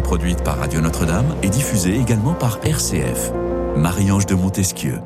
produite par Radio Notre-Dame et diffusée également par RCF. Marie-Ange de Montesquieu.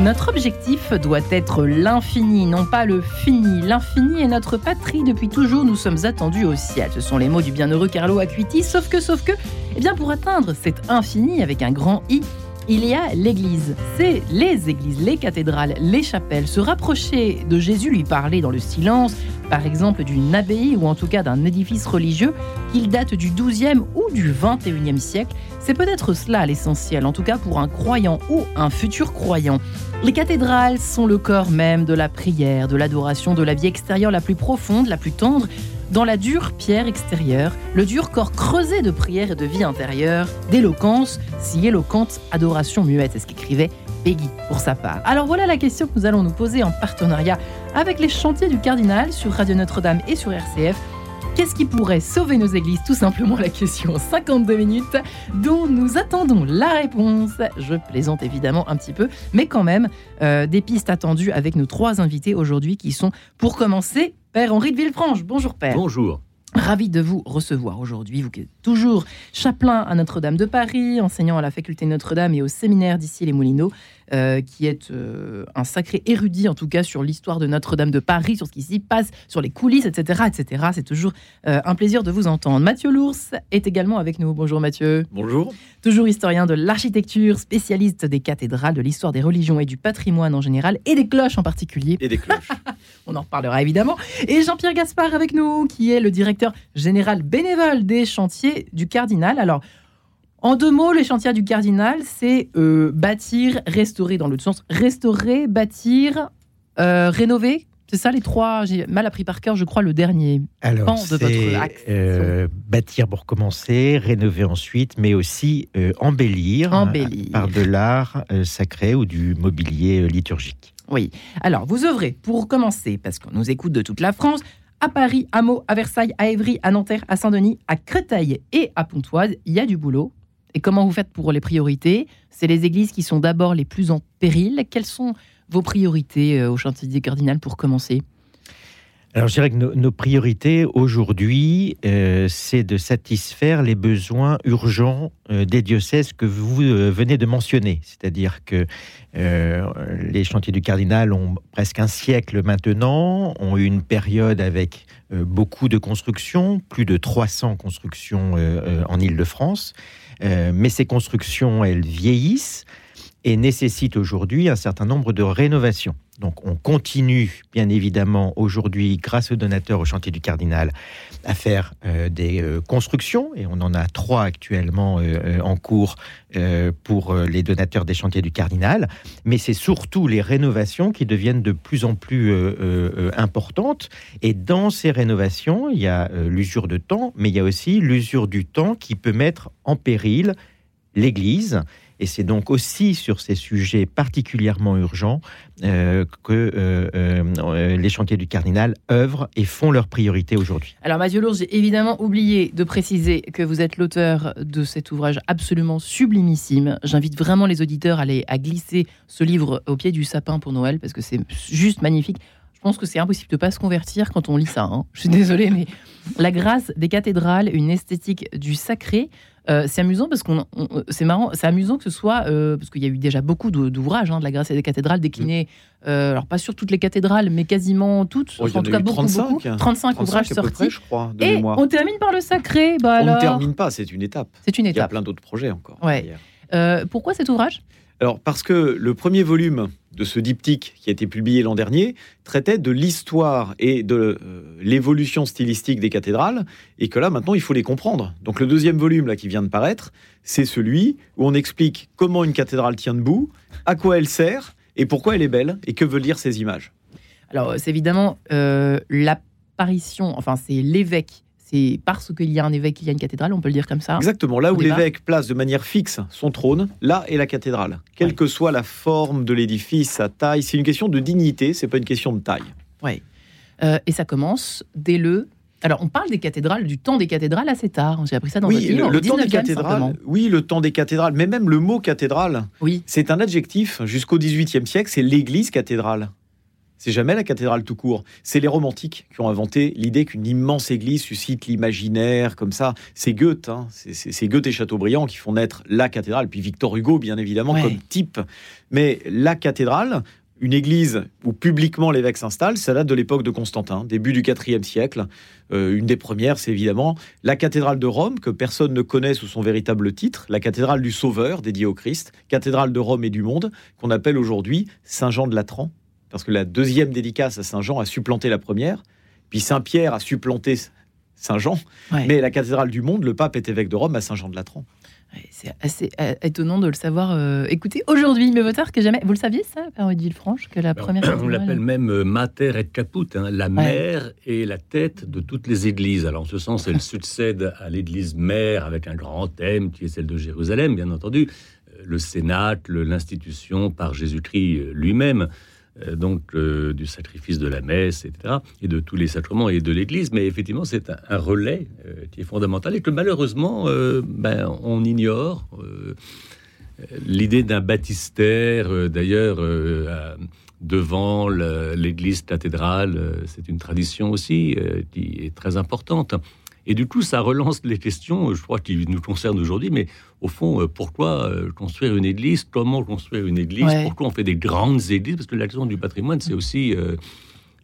Notre objectif doit être l'infini, non pas le fini. L'infini est notre patrie. Depuis toujours, nous sommes attendus au ciel. Ce sont les mots du bienheureux Carlo Acuiti. Sauf que, sauf que, eh bien, pour atteindre cet infini avec un grand I, il y a l'Église. C'est les églises, les cathédrales, les chapelles. Se rapprocher de Jésus, lui parler dans le silence, par exemple d'une abbaye ou en tout cas d'un édifice religieux, qu'il date du XIIe ou du XXIe siècle, c'est peut-être cela l'essentiel, en tout cas pour un croyant ou un futur croyant. Les cathédrales sont le corps même de la prière, de l'adoration, de la vie extérieure la plus profonde, la plus tendre, dans la dure pierre extérieure, le dur corps creusé de prière et de vie intérieure, d'éloquence, si éloquente adoration muette, c'est ce qu'écrivait Peggy pour sa part. Alors voilà la question que nous allons nous poser en partenariat avec les chantiers du Cardinal sur Radio Notre-Dame et sur RCF. Qu'est-ce qui pourrait sauver nos églises? Tout simplement la question 52 minutes dont nous attendons la réponse. Je plaisante évidemment un petit peu, mais quand même euh, des pistes attendues avec nos trois invités aujourd'hui qui sont, pour commencer, Père Henri de Villefranche. Bonjour Père. Bonjour. Ravi de vous recevoir aujourd'hui. Vous qui êtes toujours chapelain à Notre-Dame de Paris, enseignant à la faculté Notre-Dame et au séminaire d'ici les Moulineaux, euh, qui est euh, un sacré érudit en tout cas sur l'histoire de Notre-Dame de Paris, sur ce qui s'y passe, sur les coulisses, etc. etc. C'est toujours euh, un plaisir de vous entendre. Mathieu Lours est également avec nous. Bonjour Mathieu. Bonjour. Toujours historien de l'architecture, spécialiste des cathédrales, de l'histoire des religions et du patrimoine en général, et des cloches en particulier. Et des cloches. On en reparlera évidemment. Et Jean-Pierre Gaspard avec nous, qui est le directeur général bénévole des chantiers du Cardinal. Alors, en deux mots, les chantiers du Cardinal, c'est euh, bâtir, restaurer dans l'autre sens. Restaurer, bâtir, euh, rénover. C'est ça les trois. J'ai mal appris par cœur, je crois, le dernier Alors, pan de votre axe. euh, bâtir pour commencer, rénover ensuite, mais aussi embellir, Embellir. par de l'art sacré ou du mobilier liturgique. Oui. Alors, vous œuvrez, pour commencer, parce qu'on nous écoute de toute la France, à Paris, à Meaux, à Versailles, à Évry, à Nanterre, à Saint-Denis, à Créteil et à Pontoise. Il y a du boulot. Et comment vous faites pour les priorités? C'est les églises qui sont d'abord les plus en péril. Quelles sont vos priorités euh, au chantier des Cardinal pour commencer? Alors, je dirais que nos, priorités aujourd'hui, euh, c'est de satisfaire les besoins urgents euh, des diocèses que vous venez de mentionner. C'est-à-dire que les chantiers du cardinal ont presque un siècle maintenant, ont eu une période avec beaucoup de constructions, plus de 300 constructions en Île-de-France. Euh, mais ces constructions, elles vieillissent et nécessitent aujourd'hui un certain nombre de rénovations. Donc on continue, bien évidemment, aujourd'hui, grâce aux donateurs au chantier du Cardinal, à faire euh, des euh, constructions, et on en a trois actuellement euh, en cours pour les donateurs des chantiers du Cardinal, mais c'est surtout les rénovations qui deviennent de plus en plus importantes, et dans ces rénovations, il y a l'usure de temps, mais il y a aussi l'usure du temps qui peut mettre en péril l'Église. Et c'est donc aussi sur ces sujets particulièrement urgents euh, que euh, euh, les chantiers du Cardinal œuvrent et font leur priorité aujourd'hui. Alors, Mathieu Lourdes, j'ai évidemment oublié de préciser que vous êtes l'auteur de cet ouvrage absolument sublimissime. J'invite vraiment les auditeurs à, aller, à glisser ce livre au pied du sapin pour Noël parce que c'est juste magnifique. Je pense que c'est impossible de ne pas se convertir quand on lit ça. hein. Je suis désolée, mais la grâce des cathédrales, une esthétique du sacré. Euh, c'est amusant parce qu'on, on- c'est marrant, c'est amusant que ce soit euh, parce qu'il y a eu déjà beaucoup d'ouvrages hein, de la grâce des cathédrales déclinés. euh, alors pas sur toutes les cathédrales, mais quasiment toutes. Oh, en tout a cas beaucoup, 35, beaucoup. hein. 35, 35 ouvrages sortis. près, je crois, de Et mémoire. on termine par le sacré. Bah On alors, ne termine pas, c'est une étape. c'est une Il y a étape. plein d'autres projets encore. Ouais. pourquoi cet ouvrage? Alors, parce que le premier volume de ce diptyque qui a été publié l'an dernier traitait de l'histoire et de euh, l'évolution stylistique des cathédrales, et que là, maintenant, il faut les comprendre. Donc, le deuxième volume là, qui vient de paraître, c'est celui où on explique comment une cathédrale tient debout, à quoi elle sert, et pourquoi elle est belle, et que veulent dire ces images. Alors, c'est évidemment euh, l'apparition, enfin, c'est l'évêque. C'est parce qu'il y a un évêque qu'il y a une cathédrale, on peut le dire comme ça. Exactement, là où l'évêque place de manière fixe son trône, là est la cathédrale. Quelle Ouais. que soit la forme de l'édifice, sa taille, c'est une question de dignité, c'est pas une question de taille. Euh, et ça commence dès le. Alors, on parle des cathédrales, du temps des cathédrales assez tard. J'ai appris ça dans oui, votre livre. le, le temps des 19e cathédrales, simplement. oui, le temps des cathédrales, mais même le mot cathédrale, Oui. c'est un adjectif jusqu'au XVIIIe siècle, c'est l'église cathédrale. C'est jamais la cathédrale tout court. C'est les romantiques qui ont inventé l'idée qu'une immense église suscite l'imaginaire, comme ça. C'est Goethe, hein. c'est Goethe et Chateaubriand qui font naître la cathédrale, puis Victor Hugo, bien évidemment, comme type. Mais la cathédrale, une église où publiquement l'évêque s'installe, ça date de l'époque de Constantin, début du IVe siècle. Euh, une des premières, c'est évidemment la cathédrale de Rome, que personne ne connaît sous son véritable titre, la cathédrale du Sauveur, dédiée au Christ, cathédrale de Rome et du monde, qu'on appelle aujourd'hui Saint-Jean de Latran, parce que la deuxième dédicace à Saint-Jean a supplanté la première, puis Saint-Pierre a supplanté Saint-Jean, mais la cathédrale du monde, le pape est évêque de Rome à Saint-Jean de Latran. C'est assez euh, étonnant de le savoir euh, écoutez aujourd'hui, mais votre que jamais. Vous le saviez, ça, Père Franche, que la première. On l'appelle même euh, Mater et Caput, hein, la mère et la tête de toutes les églises. Alors, en ce sens, elle succède à l'église mère avec un grand thème qui est celle de Jérusalem, bien entendu, le Sénat, l'institution par Jésus-Christ lui-même. Euh, donc euh, du sacrifice de la messe, etc., et de tous les sacrements et de l'Église. Mais effectivement, c'est un, relais euh, qui est fondamental et que malheureusement, ben, on ignore. L'idée d'un baptistère, d'ailleurs, devant l'Église cathédrale, c'est une tradition aussi qui est très importante. Et du coup, ça relance les questions, je crois, qui nous concernent aujourd'hui. Mais au fond, euh, pourquoi euh, construire une église? Comment construire une église? Pourquoi on fait des grandes églises? Parce que la question du patrimoine, c'est aussi... Euh,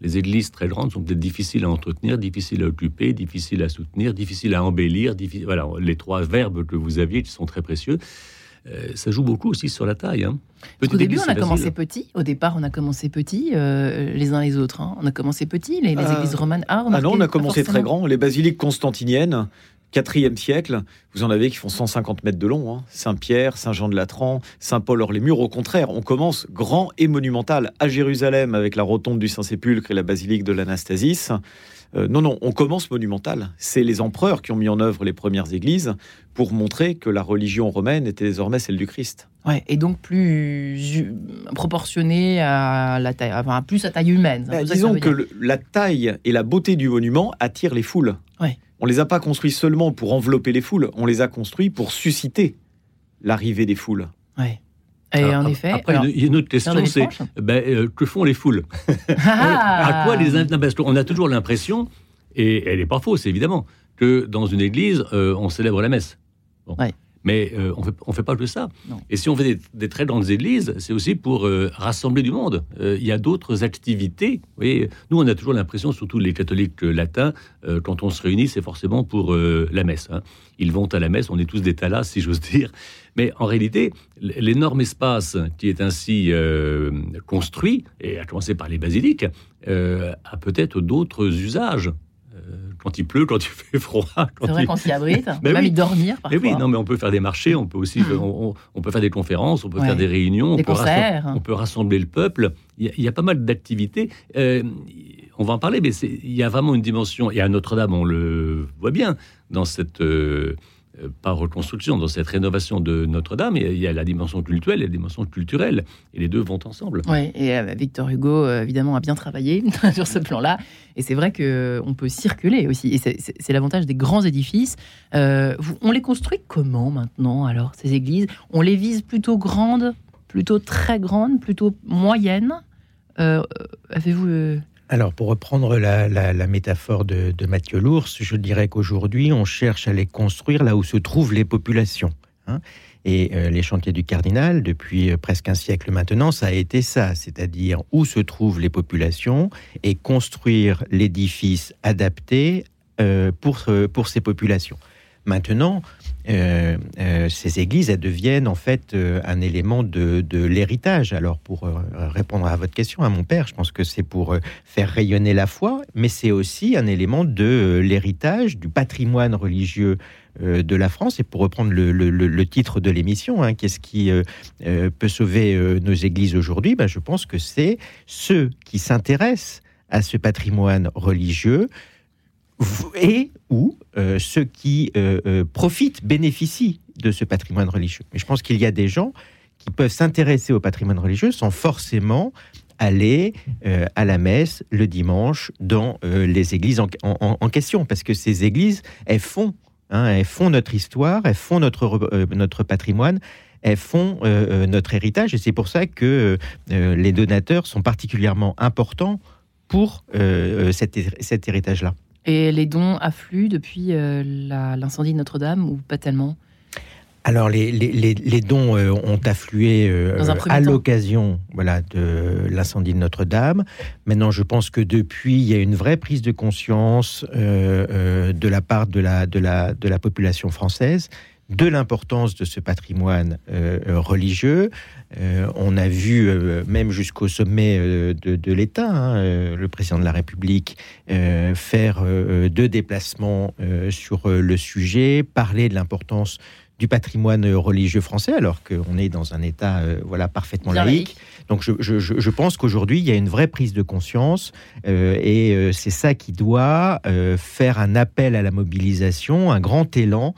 les églises très grandes sont peut-être difficiles à entretenir, difficiles à occuper, difficiles à soutenir, difficiles à embellir. Voilà, les trois verbes que vous aviez qui sont très précieux. Euh, ça joue beaucoup aussi sur la taille. Hein. Au début, on a commencé petit. Au départ, on a commencé petit, euh, les uns les autres. Hein. On a commencé petit, les, euh, églises romanes. Ah, ah non, on a commencé très grand. Les basiliques constantiniennes, 4e siècle, vous en avez qui font 150 mètres de long. Hein. Saint-Pierre, Saint-Jean de Latran, Saint-Paul hors les murs. Au contraire, on commence grand et monumental à Jérusalem avec la rotonde du Saint-Sépulcre et la basilique de l'Anastasis. Euh, non, non, on commence monumental. C'est les empereurs qui ont mis en œuvre les premières églises pour montrer que la religion romaine était désormais celle du Christ. Ouais, et donc plus proportionnée à la taille, enfin, plus à taille humaine. Bah, disons que, la taille et la beauté du monument attirent les foules. Ouais. On les a pas construits seulement pour envelopper les foules, on les a construits pour susciter l'arrivée des foules. Ouais. Et en effet. Après, il y a une autre question, c'est ben, euh, que font les foules? Ah. À quoi les Parce qu'on a toujours l'impression, et elle n'est pas fausse évidemment, que dans une église, euh, on célèbre la messe. Mais euh, on fait, ne fait pas que ça. Et si on fait des, très grandes églises, c'est aussi pour euh, rassembler du monde. Euh, il y a d'autres activités. Vous nous, on a toujours l'impression, surtout les catholiques latins, quand on se réunit, c'est forcément pour la messe. Hein. Ils vont à la messe, on est tous des talas, si j'ose dire. Mais en réalité, l'énorme espace qui est ainsi construit, et à commencer par les basiliques, a peut-être d'autres usages quand il pleut, quand il fait froid. C'est vrai qu'on s'y abrite, on peut même y dormir parfois. Mais oui, non, mais on peut faire des marchés, on peut aussi, hmm. on, peut faire des conférences, on peut faire des réunions, des on, concerts. Peut on peut rassembler le peuple. Il y a, pas mal d'activités. Euh, on va en parler, mais il y a vraiment une dimension, et à Notre-Dame, on le voit bien, dans cette... Euh, euh, par reconstruction, dans cette rénovation de Notre-Dame, il y a la dimension culturelle et la dimension culturelle, et les deux vont ensemble. Oui, et euh, Victor Hugo, euh, évidemment, a bien travaillé sur ce plan-là, et c'est vrai qu'on peut circuler aussi, et c'est l'avantage des grands édifices. on les construit comment maintenant, alors, ces églises? On les vise plutôt grandes, plutôt très grandes, plutôt moyennes? Avez-vous alors, pour reprendre la, métaphore de, Mathieu Lours, je dirais qu'aujourd'hui, on cherche à les construire là où se trouvent les populations. Hein. Et euh, les chantiers du cardinal, depuis euh, presque un siècle maintenant, ça a été ça, c'est-à-dire où se trouvent les populations et construire l'édifice adapté euh, pour, pour ces populations. Maintenant, euh, euh, ces églises, elles deviennent en fait euh, un élément de, l'héritage. Alors, pour répondre à votre question, à mon père, je pense que c'est pour faire rayonner la foi, mais c'est aussi un élément de l'héritage, du patrimoine religieux de la France. Et pour reprendre le, titre de l'émission, hein, qu'est-ce qui peut sauver nos églises aujourd'hui? Ben, Je pense que c'est ceux qui s'intéressent à ce patrimoine religieux, et ou euh, ceux qui euh, euh, profitent, bénéficient de ce patrimoine religieux. Mais je pense qu'il y a des gens qui peuvent s'intéresser au patrimoine religieux sans forcément aller à la messe le dimanche dans les églises en, question, parce que ces églises, elles font, hein, elles font notre histoire, elles font notre, notre patrimoine, elles font notre héritage et c'est pour ça que les donateurs sont particulièrement importants pour cet, cet héritage-là. Et les dons affluent depuis l'incendie de Notre-Dame ou pas tellement? Alors, les, les, dons euh, ont afflué euh, à l'occasion voilà, de l'incendie de Notre-Dame. Maintenant, je pense que depuis, il y a une vraie prise de conscience euh, de la part de la, de, la, de la population française de l'importance de ce patrimoine religieux. on a vu, même jusqu'au sommet de, l'État, hein, le président de la République faire deux déplacements sur le sujet, parler de l'importance du patrimoine religieux français, alors qu'on est dans un État euh, voilà parfaitement laïque. Donc je, pense qu'aujourd'hui, il y a une vraie prise de conscience euh, et euh, c'est ça qui doit faire un appel à la mobilisation, un grand élan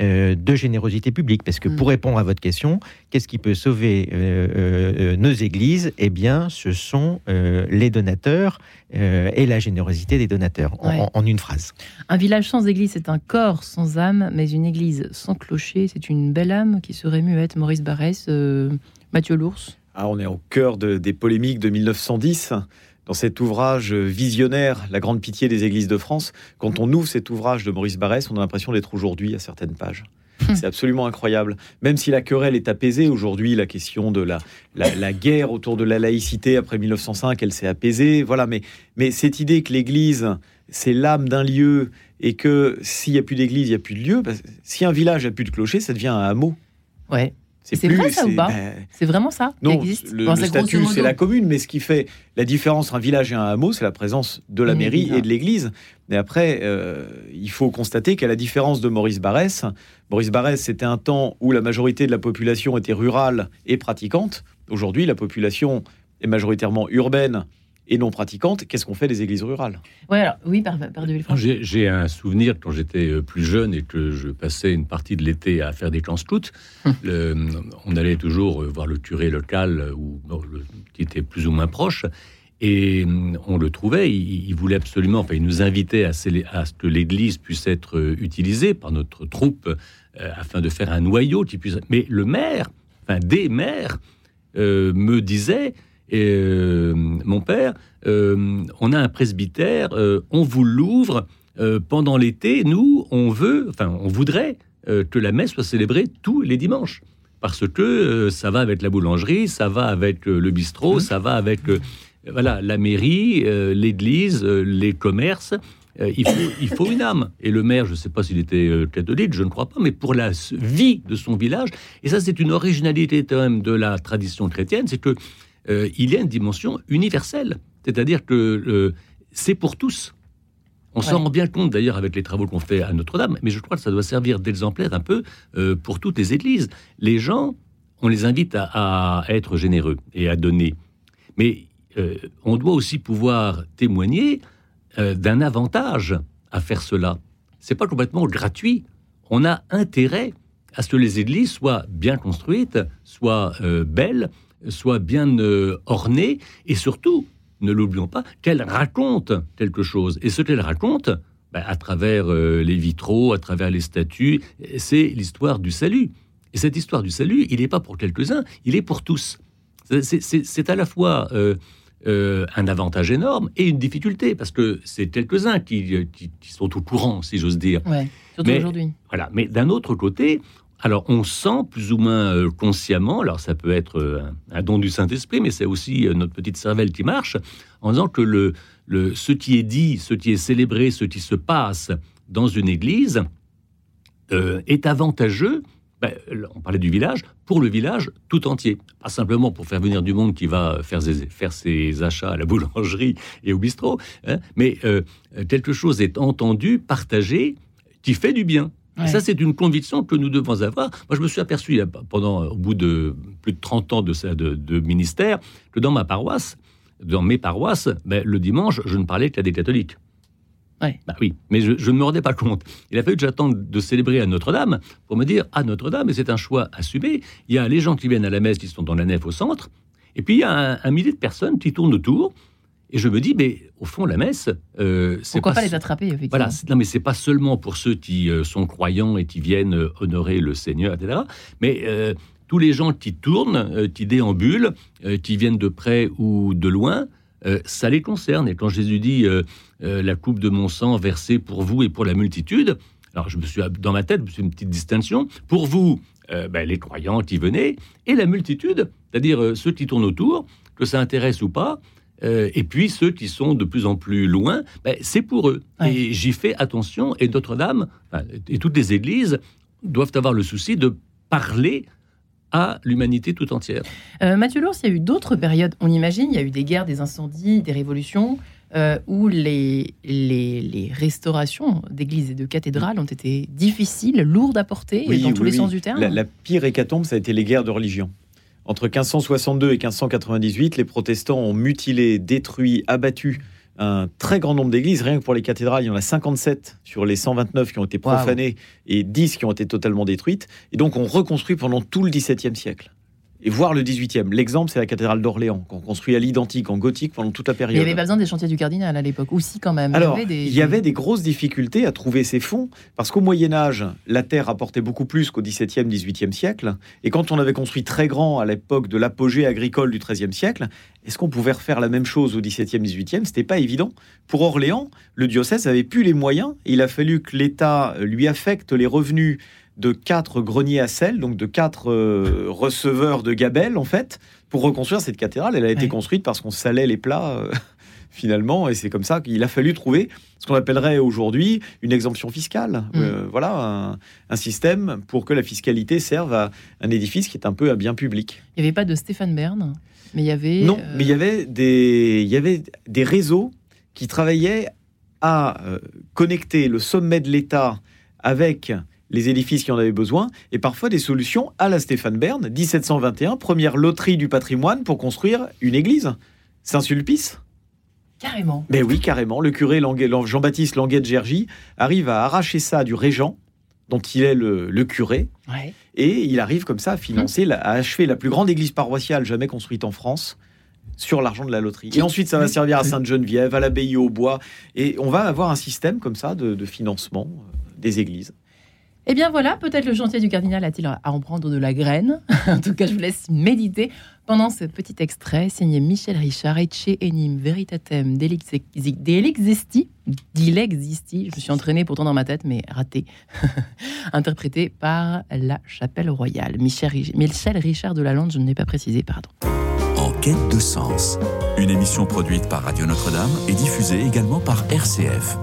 de générosité publique. Parce que pour mm. répondre à votre question, qu'est-ce qui peut sauver nos églises? Eh bien, ce sont les donateurs et la générosité des donateurs, en, une phrase. Un village sans église, c'est un corps sans âme, mais une église sans clocher, c'est une belle âme qui serait muette. Maurice Barrès, euh, Mathieu Lours ah, On est au cœur des polémiques de 1910 dans cet ouvrage visionnaire, La Grande Pitié des Églises de France, quand on ouvre cet ouvrage de Maurice Barrès, on a l'impression d'être aujourd'hui à certaines pages. Hum. C'est absolument incroyable. Même si la querelle est apaisée aujourd'hui, la question de la, la, guerre autour de la laïcité après 1905, elle s'est apaisée. Voilà, mais, mais cette idée que l'Église, c'est l'âme d'un lieu et que s'il n'y a plus d'église, il n'y a plus de lieu, si un village n'a plus de clocher, ça devient un hameau. Ouais. C'est vrai ça ou pas ben, C'est vraiment ça Non, existe le, statut, c'est la commune, mais ce qui fait la différence entre un village et un hameau, c'est la présence de la mairie et de l'église. Mais après, euh, il faut constater qu'à la différence de Maurice Barrès, Maurice Barrès, c'était un temps où la majorité de la population était rurale et pratiquante. Aujourd'hui, la population est majoritairement urbaine et non pratiquantes, qu'est-ce qu'on fait des églises rurales? Ouais, alors, Oui, par, par J'ai un souvenir quand j'étais euh, plus jeune et que je passais une partie de l'été à faire des camps scouts. Hum. on allait toujours euh, voir le curé local euh, ou qui était plus ou moins proche. Et on le trouvait, il, voulait absolument, enfin, il nous invitait à, à ce que l'église puisse être utilisée par notre troupe afin de faire un noyau qui puisse. Mais le maire, enfin, des maires, me disaient et euh, mon père, euh, on a un presbytère, euh, on vous l'ouvre pendant l'été. Nous, on veut, enfin, on voudrait que la messe soit célébrée tous les dimanches. Parce que ça va avec la boulangerie, ça va avec le bistrot, mmh. ça va avec voilà, la mairie, l'église, les commerces. il, faut, il, faut, une âme. Et le maire, je ne sais pas s'il était catholique, je ne crois pas, mais pour la vie de son village, et ça c'est une originalité quand même de la tradition chrétienne, c'est que euh, il y a une dimension universelle. C'est-à-dire que euh, c'est pour tous. On s'en rend bien compte d'ailleurs avec les travaux qu'on fait à Notre-Dame, mais je crois que ça doit servir d'exemplaire un peu euh, pour toutes les églises. Les gens, on les invite à, être généreux et à donner. Mais on doit aussi pouvoir témoigner d'un avantage à faire cela. C'est pas complètement gratuit. On a intérêt à ce que les églises soient bien construites, soient belles, soit bien euh, ornée et surtout, ne l'oublions pas, qu'elle raconte quelque chose. Et ce qu'elle raconte, ben, à travers euh, les vitraux, à travers les statues, c'est l'histoire du salut. Et cette histoire du salut, il n'est pas pour quelques-uns, il est pour tous. C'est à la fois euh, un avantage énorme et une difficulté, parce que c'est quelques-uns qui, sont au courant, si j'ose dire. surtout aujourd'hui. Voilà. Mais d'un autre côté, alors, on sent plus ou moins euh, consciemment, alors ça peut être euh, un, don du Saint-Esprit, mais c'est aussi euh, notre petite cervelle qui marche, en disant que le, ce qui est dit, ce qui est célébré, ce qui se passe dans une église est avantageux, ben, on parlait du village, pour le village tout entier. Pas simplement pour faire venir du monde qui va faire ses, achats à la boulangerie et au bistrot, hein, mais quelque chose est entendu, partagé, qui fait du bien ça, c'est une conviction que nous devons avoir. Moi, je me suis aperçu, pendant, au bout de plus de 30 ans de, de, de ministère, que dans ma paroisse, dans mes paroisses, ben, le dimanche, je ne parlais qu'à des catholiques. Ouais. Bah oui, mais je, ne me rendais pas compte. Il a fallu que j'attende de célébrer à Notre-Dame pour me dire à Notre-Dame, et c'est un choix assumé. Il y a les gens qui viennent à la messe, qui sont dans la nef au centre, et puis il y a un, un millier de personnes qui tournent autour, et je me dis, mais au fond, la messe, euh, c'est pourquoi pas, les attraper effectivement. Voilà, non, mais c'est pas seulement pour ceux qui euh, sont croyants et qui viennent euh, honorer le Seigneur, etc. Mais tous les gens qui tournent, qui déambulent, qui viennent de près ou de loin, ça les concerne. Et quand Jésus dit la coupe de mon sang versée pour vous et pour la multitude, alors je me suis dans ma tête, c'est une petite distinction. Pour vous, ben, les croyants qui venaient, et la multitude, c'est-à-dire ceux qui tournent autour, que ça intéresse ou pas, euh, et puis ceux qui sont de plus en plus loin, ben, c'est pour eux. Et j'y fais attention. Et Notre-Dame et toutes les églises doivent avoir le souci de parler à l'humanité tout entière. Euh, Mathieu Lours, il y a eu d'autres périodes, on imagine, il y a eu des guerres, des incendies, des révolutions, euh, où les, les, restaurations d'églises et de cathédrales ont été difficiles, lourdes à porter, dans tous les sens du terme. La, la, pire hécatombe, ça a été les guerres de religion. Entre 1562 et 1598, les protestants ont mutilé, détruit, abattu un très grand nombre d'églises. Rien que pour les cathédrales, il y en a 57 sur les 129 qui ont été profanées et 10 qui ont été totalement détruites. Et donc on reconstruit pendant tout le XVIIe siècle et voir le 18e. L'exemple, c'est la cathédrale d'Orléans, qu'on construit à l'identique, en gothique, pendant toute la période. Il n'y avait pas besoin des chantiers du cardinal à l'époque, aussi quand même. Alors, il y, avait des... il y avait des grosses difficultés à trouver ces fonds, parce qu'au Moyen-Âge, la terre apportait beaucoup plus qu'au 17e, 18e siècle. Et quand on avait construit très grand à l'époque de l'apogée agricole du 13e siècle, est-ce qu'on pouvait refaire la même chose au 17e, 18e C'était pas évident. Pour Orléans, le diocèse avait plus les moyens. Et il a fallu que l'État lui affecte les revenus de quatre greniers à sel, donc de quatre euh, receveurs de gabelle, en fait, pour reconstruire cette cathédrale. Elle a été construite parce qu'on salait les plats, euh, finalement, et c'est comme ça qu'il a fallu trouver ce qu'on appellerait aujourd'hui une exemption fiscale. Mm. Euh, voilà, un, système pour que la fiscalité serve à un édifice qui est un peu un bien public. Il n'y avait pas de Stéphane Bern, mais il y avait... Non, mais il y avait des, il y avait des réseaux qui travaillaient à connecter le sommet de l'État avec les édifices qui en avaient besoin, et parfois des solutions à la Stéphane Bern, 1721, première loterie du patrimoine pour construire une église. Saint-Sulpice? Carrément. Mais oui, carrément. Le curé Jean-Baptiste Languet de Gergy arrive à arracher ça du régent, dont il est le, curé, et il arrive comme ça à financer, à achever la plus grande église paroissiale jamais construite en France sur l'argent de la loterie. Et ensuite, ça va servir à Sainte-Geneviève, à l'abbaye au bois, et on va avoir un système comme ça de financement euh, des églises. Eh bien voilà, peut-être le chantier du cardinal a-t-il à en prendre de la graine. en tout cas, je vous laisse méditer pendant ce petit extrait signé Michel Richard, Ecce Enim Veritatem Delexesti, Dilexisti, je me suis entraîné pourtant dans ma tête, mais raté, interprété par la Chapelle Royale. Michel, Michel Richard de la Lande, je ne l'ai pas précisé, pardon. En quête de sens, une émission produite par Radio Notre-Dame et diffusée également par RCF.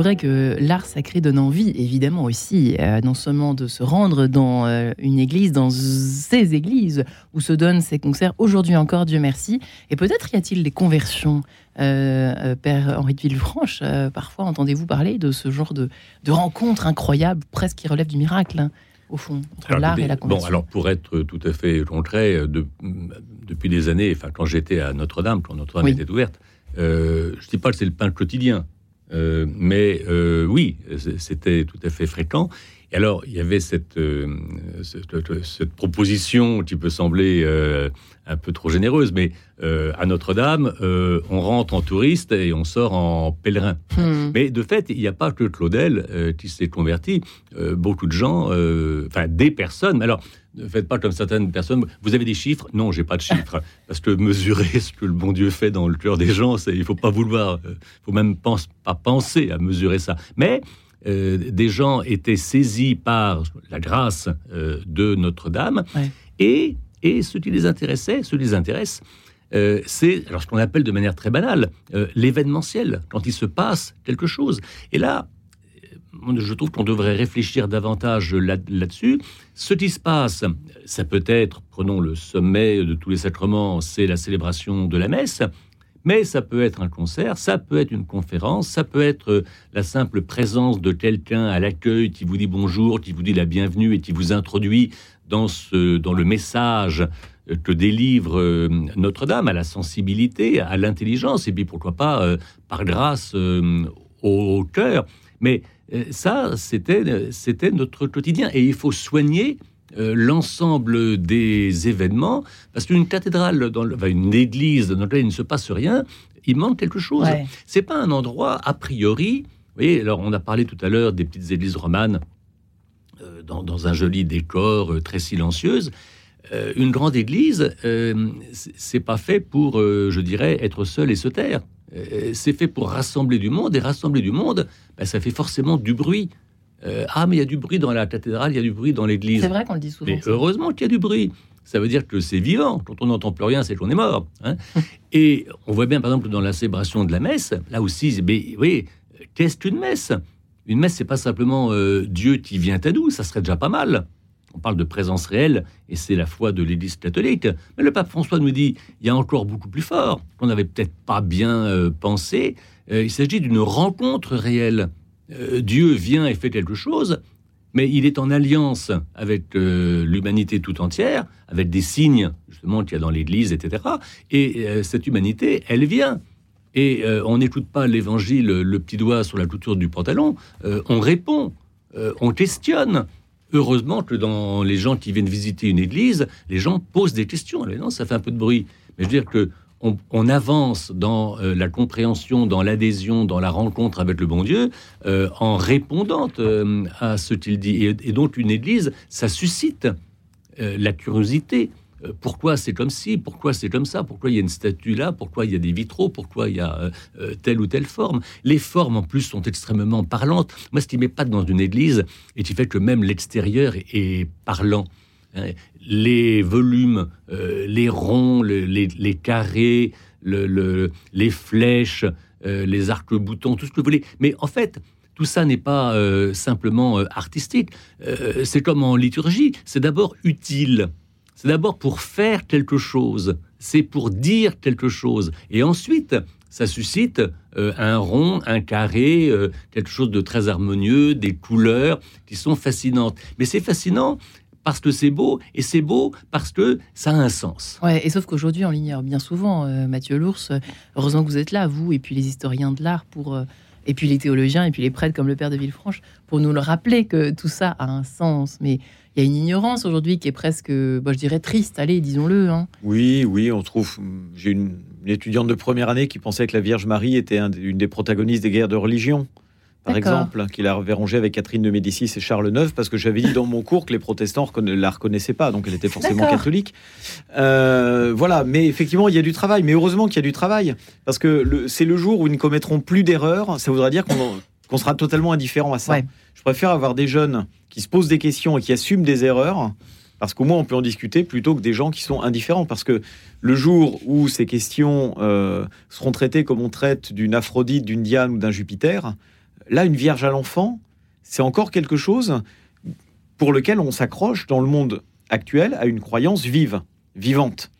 Vrai que l'art sacré donne envie, évidemment aussi, euh, non seulement de se rendre dans euh, une église, dans ces églises où se donnent ces concerts, aujourd'hui encore, Dieu merci. Et peut-être y a-t-il des conversions, euh, Père Henri de Villefranche, parfois entendez-vous parler de ce genre de, de rencontres incroyables, presque qui relèvent du miracle hein, au fond, entre l'art et la conversion. Bon, alors pour être tout à fait concret, de, depuis des années, enfin quand j'étais à Notre-Dame, quand Notre-Dame était ouverte, je ne dis pas que c'est le pain quotidien, Euh, mais euh, oui, c'était tout à fait fréquent. Et alors, il y avait cette, euh, cette, cette, proposition qui peut sembler un peu trop généreuse, mais à Notre-Dame, on rentre en touriste et on sort en pèlerin. Hmm. Mais de fait, il n'y a pas que Claudel qui s'est converti. Beaucoup de gens, enfin des personnes. mais Alors, ne faites pas comme certaines personnes. Vous avez des chiffres? Non, j'ai pas de chiffres. Parce que mesurer ce que le bon Dieu fait dans le cœur des gens, c'est- il faut pas vouloir, il faut même pense, pas penser à mesurer ça. Mais euh, des gens étaient saisis par la grâce euh, de Notre-Dame Ouais. et, et ce qui les intéressait, ce qui les intéresse, euh, c'est alors ce qu'on appelle de manière très banale euh, l'événementiel, quand il se passe quelque chose. Et là, euh, je trouve qu'on devrait réfléchir davantage là- là-dessus. ce qui se passe, ça peut être, prenons le sommet de tous les sacrements, c'est la célébration de la messe. Mais ça peut être un concert, ça peut être une conférence, ça peut être euh, la simple présence de quelqu'un à l'accueil qui vous dit bonjour, qui vous dit la bienvenue et qui vous introduit dans, le message euh, que délivre euh, Notre-Dame à la sensibilité, à l'intelligence, et puis pourquoi pas, par grâce, au, au cœur. Mais ça, c'était c'était notre quotidien. Et il faut soigner euh, l'ensemble des événements, parce qu'une cathédrale, dans le- enfin, une église dans laquelle il ne se passe rien, il manque quelque chose. Ouais. C'est pas un endroit a priori. Vous voyez, alors on a parlé tout à l'heure des petites églises romanes euh, dans, dans un joli décor euh, très silencieuse. Euh, une grande église, euh, c'est- pas fait pour, euh, je dirais, être seul et se taire. Euh, c'est fait pour rassembler du monde et rassembler du monde, ben, ça fait forcément du bruit. Euh, ah, mais il y a du bruit dans la cathédrale, il y a du bruit dans l'église. C'est vrai qu'on le dit souvent. Mais ça. heureusement qu'il y a du bruit. Ça veut dire que c'est vivant. Quand on n'entend plus rien, c'est qu'on est mort. hein. Et on voit bien, par exemple, dans la célébration de la messe, là aussi, mais, oui, qu'est-ce qu'une messe? Une messe, c'est pas simplement euh, Dieu qui vient à nous, ça serait déjà pas mal. On parle de présence réelle, et c'est la foi de l'Église catholique. Mais le pape François nous dit, il y a encore beaucoup plus fort, qu'on n'avait peut-être pas bien euh, pensé. Euh, il s'agit d'une rencontre réelle. Euh, Dieu vient et fait quelque chose, mais il est en alliance avec l'humanité tout entière, avec des signes justement qu'il y a dans l'Église, etc. Et cette humanité, elle vient. Et on n'écoute pas l'Évangile, le petit doigt sur la couture du pantalon. on répond, on questionne. Heureusement que dans les gens qui viennent visiter une église, les gens posent des questions. Non, ça fait un peu de bruit. Mais je veux dire que on, avance dans euh, la compréhension, dans l'adhésion, dans la rencontre avec le bon Dieu, euh, en répondant euh, à ce qu'il dit. Et, donc une église, ça suscite la curiosité. Euh, Pourquoi c'est comme ci? Pourquoi c'est comme ça? Pourquoi il y a une statue là? Pourquoi il y a des vitraux? Pourquoi il y a euh, euh, telle ou telle forme? Les formes en plus sont extrêmement parlantes. Moi, ce qui m'épate dans une église et qui fait que même l'extérieur est, parlant. hein. Les volumes, les ronds, le- les, carrés, le- le- les flèches, les arcs-boutons, tout ce que vous voulez. Mais en fait, tout ça n'est pas simplement artistique. C'est comme en liturgie. C'est d'abord utile. C'est d'abord pour faire quelque chose. C'est pour dire quelque chose. Et ensuite, ça suscite euh, un rond, un carré, euh, quelque chose de très harmonieux, des couleurs qui sont fascinantes. Mais c'est fascinant parce que c'est beau, et c'est beau parce que ça a un sens. Ouais, et sauf qu'aujourd'hui, on l'ignore bien souvent, euh, Mathieu Lours. Heureusement que vous êtes là, vous, et puis les historiens de l'art, pour, et puis les théologiens, et puis les prêtres comme le père de Villefranche, pour nous le rappeler que tout ça a un sens. Mais il y a une ignorance aujourd'hui qui est presque, bah, je dirais, triste, allez, disons-le. Hein. Oui, oui, on trouve. J'ai une, une étudiante de première année qui pensait que la Vierge Marie était un- une des protagonistes des guerres de religion. Par exemple, qu'il avait rangé avec Catherine de Médicis et Charles IX, parce que j'avais dit dans mon cours que les protestants ne la reconnaissaient pas, donc elle était forcément catholique. Euh, voilà, mais effectivement, il y a du travail. Mais heureusement qu'il y a du travail, parce que c'est le jour où ils ne commettront plus d'erreurs. Ça voudra dire qu'on qu'on sera totalement indifférent à ça. Ouais. Je préfère avoir des jeunes qui se posent des questions et qui assument des erreurs, parce qu'au moins on peut en discuter, plutôt que des gens qui sont indifférents. Parce que le jour où ces questions euh, seront traitées comme on traite d'une Aphrodite, d'une Diane ou d'un Jupiter, là, une Vierge à l'enfant, c'est encore quelque chose pour lequel on s'accroche dans le monde actuel à une croyance vive, vivante.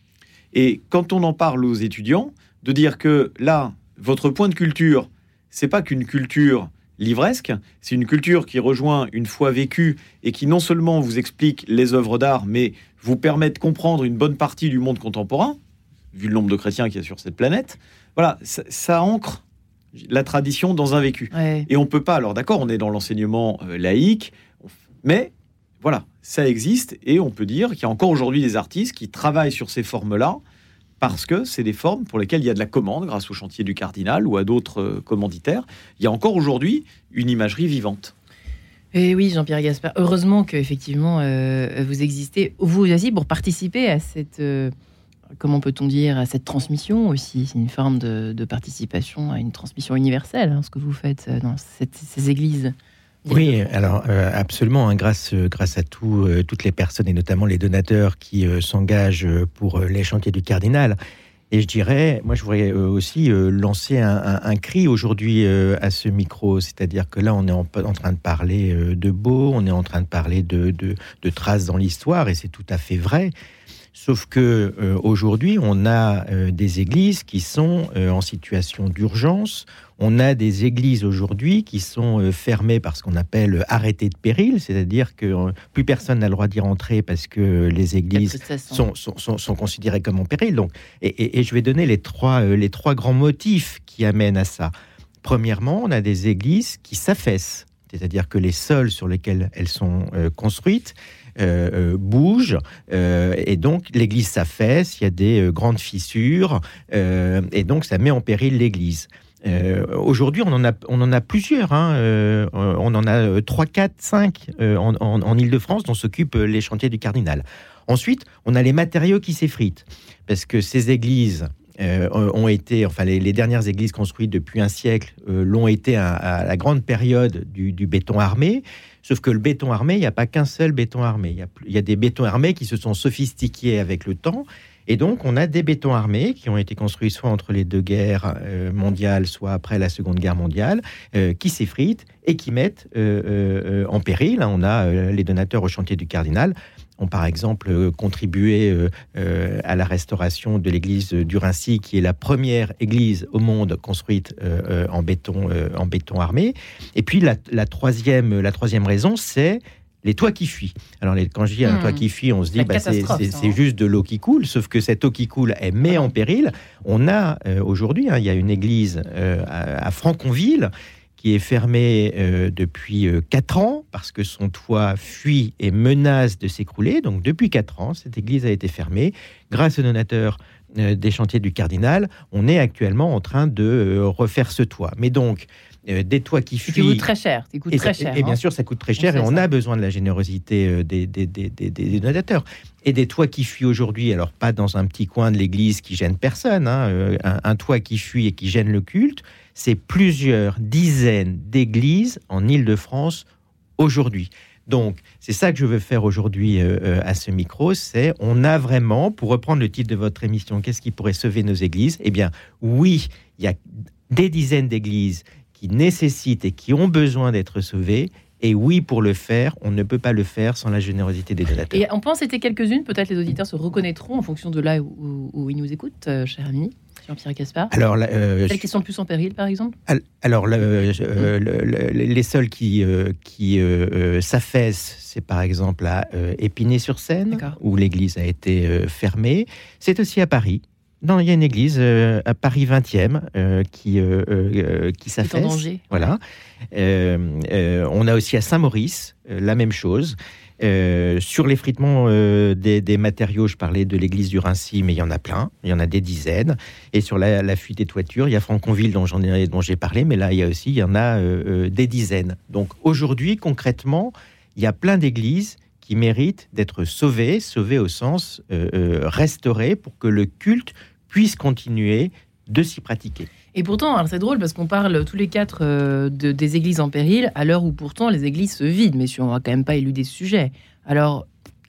Et quand on en parle aux étudiants, de dire que là, votre point de culture, c'est pas qu'une culture livresque, c'est une culture qui rejoint une foi vécue et qui non seulement vous explique les œuvres d'art, mais vous permet de comprendre une bonne partie du monde contemporain, vu le nombre de chrétiens qu'il y a sur cette planète. Voilà, ça, ça ancre la tradition dans un vécu. Et on peut pas. Alors d'accord, on est dans l'enseignement euh, laïque, mais voilà, ça existe et on peut dire qu'il y a encore aujourd'hui des artistes qui travaillent sur ces formes-là parce que c'est des formes pour lesquelles il y a de la commande grâce au chantier du cardinal ou à d'autres euh, commanditaires. Il y a encore aujourd'hui une imagerie vivante. Et oui, Jean-Pierre Gaspard, heureusement que effectivement euh, vous existez, vous aussi, pour participer à cette, euh, comment peut-on dire, à cette transmission aussi. C'est une forme de, participation à une transmission universelle, hein, ce que vous faites dans ces églises. Oui, alors euh, absolument, hein, grâce, grâce à tout, euh, toutes les personnes et notamment les donateurs qui euh, s'engagent pour les chantiers du cardinal. Et je dirais, moi je voudrais aussi lancer un, cri aujourd'hui à ce micro, c'est-à-dire que là on est en, train de parler de beau, on est en train de parler de, de, de traces dans l'histoire, et c'est tout à fait vrai. Sauf que aujourd'hui, on a des églises qui sont en situation d'urgence. On a des églises aujourd'hui qui sont euh, fermées par ce qu'on appelle euh, arrêté de péril, c'est-à-dire que euh, plus personne n'a le droit d'y rentrer parce que les églises sont, sont, considérées comme en péril. Donc, et, je vais donner les trois, les trois grands motifs qui amènent à ça. Premièrement, on a des églises qui s'affaissent, c'est-à-dire que les sols sur lesquels elles sont construites bougent et donc l'église s'affaisse, il y a des grandes fissures et donc ça met en péril l'église. Euh, aujourd'hui, on en a, on en a plusieurs. Hein. Euh, on en a 3, 4, 5 en, en, Ile-de-France dont s'occupent les chantiers du Cardinal. Ensuite, on a les matériaux qui s'effritent parce que ces églises euh, ont été, enfin les, dernières églises construites depuis un siècle l'ont été à, la grande période du, béton armé. Sauf que le béton armé, il n'y a pas qu'un seul béton armé. Il y, a, des bétons armés qui se sont sophistiqués avec le temps et donc, on a des bétons armés qui ont été construits soit entre les deux guerres euh, mondiales, soit après la Seconde Guerre mondiale, euh, qui s'effritent et qui mettent euh, en péril. On a les donateurs au chantier du Cardinal ont par exemple contribué à la restauration de l'église du Rincy, qui est la première église au monde construite en, béton, en béton armé. Et puis la, la troisième, la troisième raison, c'est les toits qui fuient. Alors, quand je dis un toit hmm. qui fuit, on se dit, bah, c'est hein. juste de l'eau qui coule, sauf que cette eau qui coule, elle met en péril. On a euh, aujourd'hui, hein, il y a une église euh, à, Franconville qui est fermée euh, depuis 4 ans parce que son toit fuit et menace de s'écrouler. Donc, depuis 4 ans, cette église a été fermée. Grâce au donateur des chantiers du cardinal, on est actuellement en train de refaire ce toit. Mais donc, euh, des toits qui fuient. Qui coûte très cher. et, très cher, et bien hein. sûr, ça coûte très cher et on a besoin de la générosité euh, des, des, donateurs. Et des toits qui fuient aujourd'hui, alors pas dans un petit coin de l'église qui gêne personne, hein, euh, un, toit qui fuit et qui gêne le culte, c'est plusieurs dizaines d'églises en Île-de-France aujourd'hui. Donc, c'est ça que je veux faire aujourd'hui à ce micro, c'est on a vraiment, pour reprendre le titre de votre émission, qu'est-ce qui pourrait sauver nos églises? Eh bien, oui, il y a des dizaines d'églises qui nécessitent et qui ont besoin d'être sauvés. Et oui, pour le faire, on ne peut pas le faire sans la générosité des donateurs. Et on pense c'était quelques-unes, peut-être les auditeurs se reconnaîtront en fonction de là où, ils nous écoutent, euh, cher ami. Jean-Pierre Gaspard Alors, euh, Celles qui sont plus en péril, par exemple Alors, euh, les seuls qui, qui s'affaissent, c'est par exemple à Épinay-sur-Seine, où l'église a été fermée. C'est aussi à Paris. Non, il y a une église euh, à Paris 20e euh, qui, euh, qui s'affaisse. Voilà. on a aussi à Saint-Maurice la même chose. Sur l'effritement des, des, matériaux, je parlais de l'église du Rincy, mais il y en a plein, il y en a des dizaines. Et sur la, fuite des toitures, il y a Franconville dont j'ai parlé, mais là il y a aussi, il y en a des dizaines. Donc aujourd'hui, concrètement, il y a plein d'églises qui méritent d'être sauvées, sauvées au sens restaurées pour que le culte puisse continuer de s'y pratiquer. Et pourtant, c'est drôle parce qu'on parle tous les quatre euh, de, des églises en péril, à l'heure où pourtant les églises se vident, mais on va quand même pas éluder ce sujet. Alors,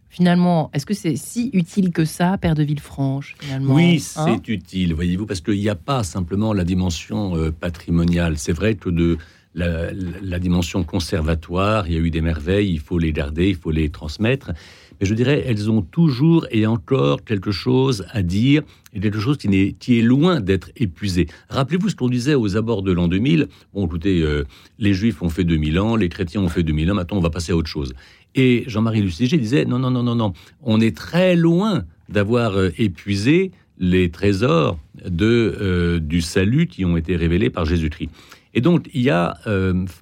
finalement, est-ce que c'est si utile que ça, Père de Villefranche finalement Oui, hein c'est utile, voyez-vous, parce qu'il n'y a pas simplement la dimension euh, patrimoniale. C'est vrai que de la, la, dimension conservatoire, il y a eu des merveilles, il faut les garder, il faut les transmettre. Je dirais, elles ont toujours et encore quelque chose à dire, et quelque chose qui, est, qui est loin d'être épuisé. Rappelez-vous ce qu'on disait aux abords de l'an 2000. Bon, écoutez, euh, les Juifs ont fait 2000 ans, les chrétiens ont fait 2000 ans, maintenant on va passer à autre chose. Et Jean-Marie Luciger disait, non, non, non, non, non, on est très loin d'avoir euh, épuisé les trésors de, du salut qui ont été révélés par Jésus-Christ. Et donc, il y a,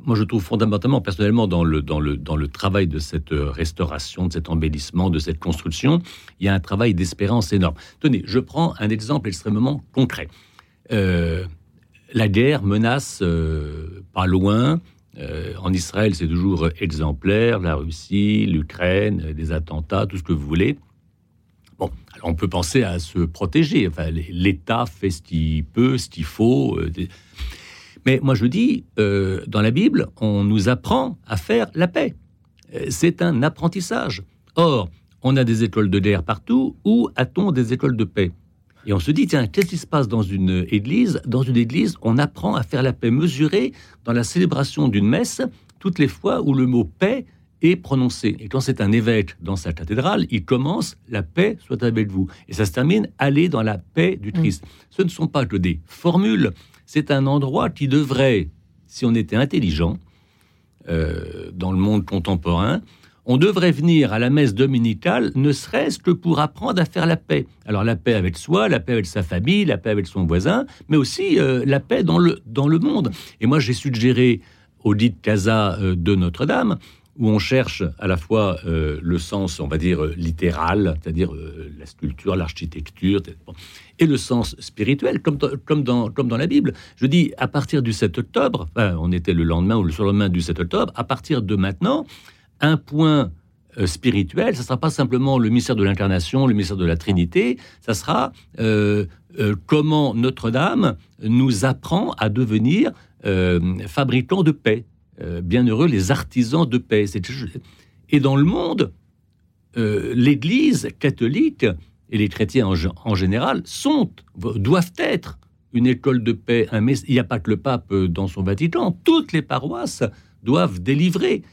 moi je trouve fondamentalement, personnellement, dans le, dans, le, dans le travail de cette restauration, de cet embellissement, de cette construction, il y a un travail d'espérance énorme. Tenez, je prends un exemple extrêmement concret. la guerre menace pas loin euh, en Israël, c'est toujours exemplaire, la Russie, l'Ukraine, des attentats, tout ce que vous voulez. Bon, alors on peut penser à se protéger. Enfin, l'État fait ce qu'il peut, ce qu'il faut. Euh, Mais moi, je dis, euh, dans la Bible, on nous apprend à faire la paix. C'est un apprentissage. Or, on a des écoles de guerre partout. Où a-t-on des écoles de paix? Et on se dit, tiens, qu'est-ce qui se passe dans une église? Dans une église, on apprend à faire la paix mesurée dans la célébration d'une messe, toutes les fois où le mot paix est prononcé. Et quand c'est un évêque dans sa cathédrale, il commence la paix soit avec vous. Et ça se termine allez dans la paix du Christ. Mm. Ce ne sont pas que des formules, c'est un endroit qui devrait, si on était intelligent, euh, dans le monde contemporain, on devrait venir à la messe dominicale ne serait-ce que pour apprendre à faire la paix. Alors la paix avec soi, la paix avec sa famille, la paix avec son voisin, mais aussi euh, la paix dans le, dans le monde. Et moi j'ai suggéré au dit Casa euh, de Notre-Dame, où on cherche à la fois euh, le sens, on va dire, littéral, c'est-à-dire la sculpture, l'architecture, et le sens spirituel, comme, dans, la Bible. Je dis, à partir du 7 octobre, on était le lendemain ou le surlendemain du 7 octobre, à partir de maintenant, un point euh, spirituel, ça ne sera pas simplement le mystère de l'incarnation, le mystère de la Trinité, ça sera euh, euh, comment Notre-Dame nous apprend à devenir fabricants de paix. Bienheureux les artisans de paix. Et dans le monde, l'Église catholique et les chrétiens en, général sont, doivent être une école de paix. Un, il n'y a pas que le pape dans son Vatican, toutes les paroisses doivent délivrer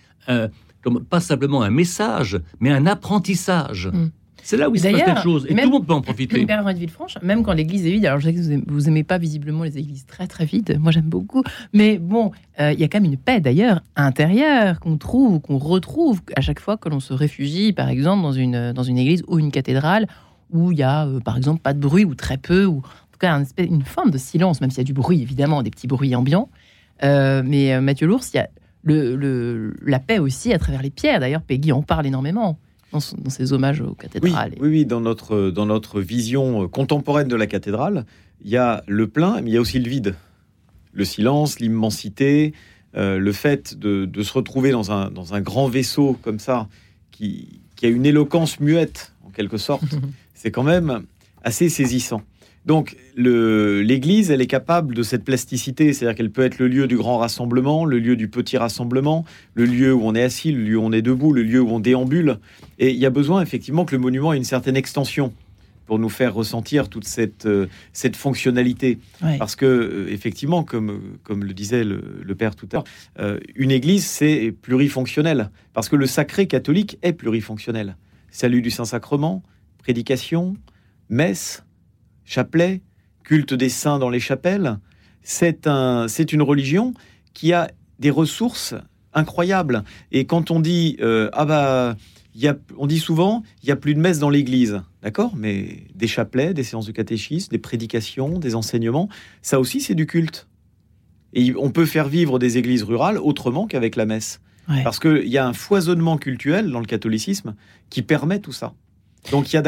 pas simplement un message, mais un apprentissage. Hmm. C'est là où il se passe quelque chose. Et tout le monde peut en profiter. Père de Villefranche, même quand l'église est vide, alors je sais que vous aimez, pas visiblement les églises très très vides, moi j'aime beaucoup, mais bon, euh, il y a quand même une paix d'ailleurs intérieure qu'on trouve, qu'on retrouve à chaque fois que l'on se réfugie, par exemple, dans une, dans une église ou une cathédrale où il y a, euh, par exemple, pas de bruit ou très peu, ou en tout cas une forme de silence, même s'il y a du bruit, évidemment, des petits bruits ambiants. Euh, mais Mathieu Lours, il y a le, la paix aussi à travers les pierres. D'ailleurs, Peggy en parle énormément dans, ses hommages aux cathédrales. Oui, oui, dans, notre, dans notre vision euh, contemporaine de la cathédrale, il y a le plein, mais il y a aussi le vide. Le silence, l'immensité, euh, le fait de, se retrouver dans un, dans un grand vaisseau comme ça, qui, qui a une éloquence muette, en quelque sorte, c'est quand même assez saisissant. Donc l'Église, elle est capable de cette plasticité, c'est-à-dire qu'elle peut être le lieu du grand rassemblement, le lieu du petit rassemblement, le lieu où on est assis, le lieu où on est debout, le lieu où on déambule. Et il y a besoin effectivement que le monument ait une certaine extension pour nous faire ressentir toute cette, euh, cette fonctionnalité. Parce que, euh, effectivement, comme, comme le disait le, Père tout à l'heure, euh, une église, c'est plurifonctionnel. Parce que le sacré catholique est plurifonctionnel. Salut du Saint-Sacrement, prédication, messe, chapelet, culte des saints dans les chapelles. C'est un, c'est une religion qui a des ressources incroyables. Et quand on dit euh, ah bah y a, on dit souvent il y a plus de messe dans l'église, d'accord? Mais des chapelets, des séances de catéchisme, des prédications, des enseignements, ça aussi c'est du culte. Et on peut faire vivre des églises rurales autrement qu'avec la messe. Parce qu'il y a un foisonnement cultuel dans le catholicisme qui permet tout ça. Donc il y a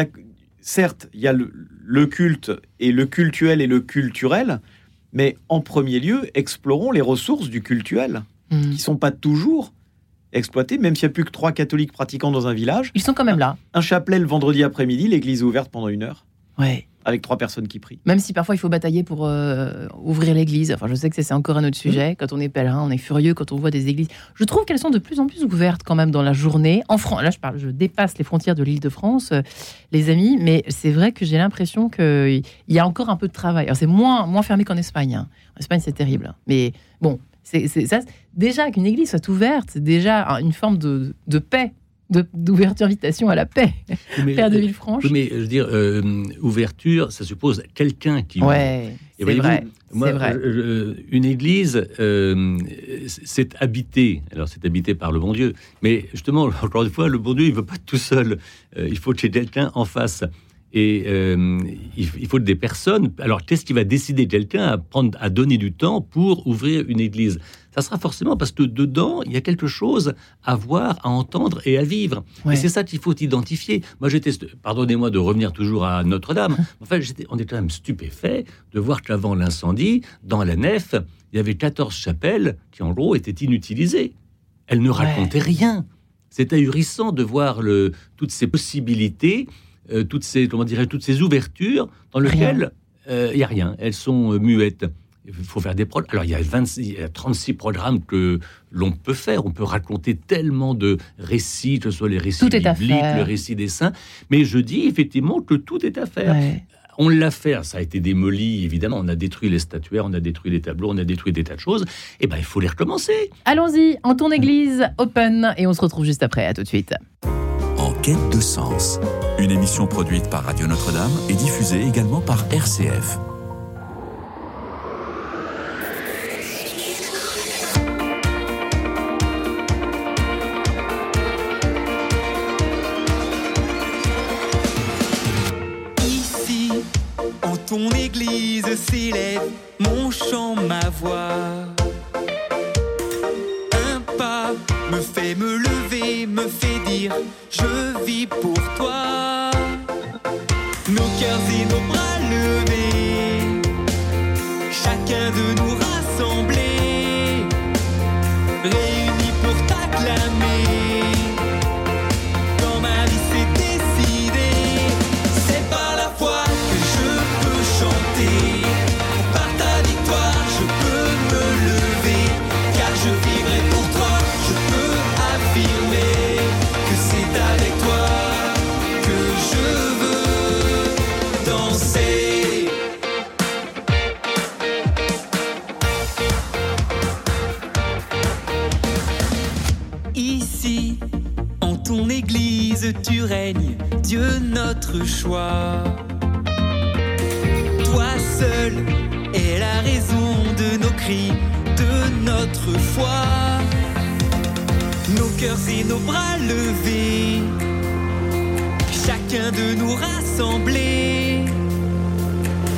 certes, il y a le, culte et le cultuel et le culturel, mais en premier lieu, explorons les ressources du cultuel, mmh. qui ne sont pas toujours exploitées, même s'il n'y a plus que trois catholiques pratiquants dans un village. Ils sont quand même là. Un chapelet le vendredi après-midi, l'église est ouverte pendant une heure. Ouais avec trois personnes qui prient. Même si parfois il faut batailler pour euh, ouvrir l'église. Enfin, je sais que c'est encore un autre sujet. Quand on est pèlerin, on est furieux quand on voit des églises. Je trouve qu'elles sont de plus en plus ouvertes quand même dans la journée. En France, là, je parle, je dépasse les frontières de l'île de France, euh, les amis, mais c'est vrai que j'ai l'impression qu'il y a encore un peu de travail. Alors, c'est moins, moins fermé qu'en Espagne. Hein. En Espagne, c'est terrible. Mais bon, c'est ça. Déjà qu'une église soit ouverte, c'est déjà une forme de, de paix d'ouverture invitation à la paix, Père de euh, Villefranche. mais je veux dire, euh, ouverture, ça suppose quelqu'un qui. Ouais, c'est vrai. Moi, vrai. une église, euh, c'est habité. Alors, c'est habité par le bon Dieu. Mais justement, encore une fois, le bon Dieu, il ne veut pas tout seul. il faut ait quelqu'un en face. Et euh, il, faut des personnes. Alors, qu'est-ce qui va décider quelqu'un à prendre, à donner du temps pour ouvrir une église? Ça sera forcément parce que dedans, il y a quelque chose à voir, à entendre et à vivre. Et c'est ça qu'il faut identifier. Moi, j'étais, pardonnez-moi de revenir toujours à Notre-Dame. Enfin, j'étais, on est quand même stupéfait de voir qu'avant l'incendie, dans la nef, il y avait 14 chapelles qui, en gros, étaient inutilisées. Elles ne racontaient rien. C'est ahurissant de voir le, toutes ces possibilités euh, toutes ces comment dirais toutes ces ouvertures dans lesquelles euh, il n'y a rien. Elles sont euh, muettes. Il faut faire des programmes. Alors, il y, a 26, il y a 36 programmes que l'on peut faire. On peut raconter tellement de récits, que ce soit les récits bibliques, le récit des saints. Mais je dis effectivement que tout est à faire. On l'a fait, ça a été démoli, évidemment. On a détruit les statuaires, on a détruit les tableaux, on a détruit des tas de choses. Et eh ben, il faut les recommencer. Allons-y, en ton église, open, et on se retrouve juste après. À tout de suite. En quête de sens. Une émission produite par Radio Notre-Dame et diffusée également par RCF. Ton église s'élève mon chant, ma voix. Un pas me fait me lever, me fait dire je vis pour toi. Nos cœurs et nos bras levés, chacun de nous rassembler, Dieu notre choix. Toi seul es la raison de nos cris, de notre foi. Nos cœurs et nos bras levés, chacun de nous rassembler,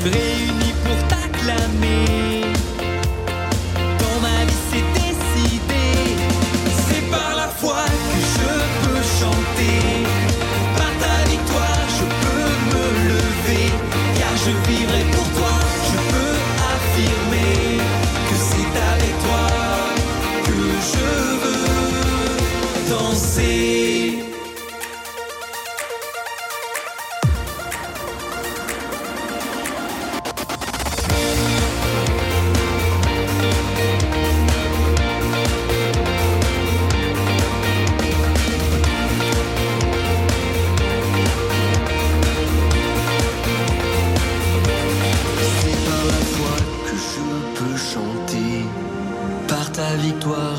réunis pour t'acclamer. Dans ma vie c'est décidé, c'est par la foi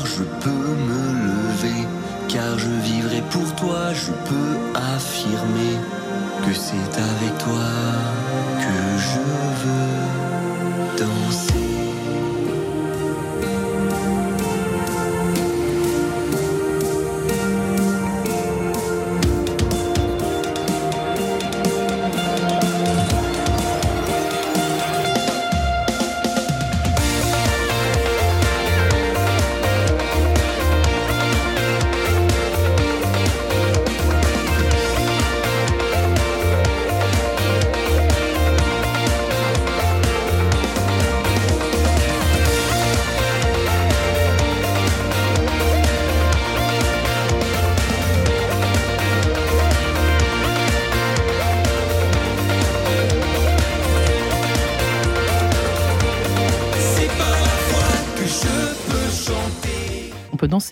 je peux me lever. Car je vivrai pour toi, je peux affirmer que c'est avec toi que je veux danser.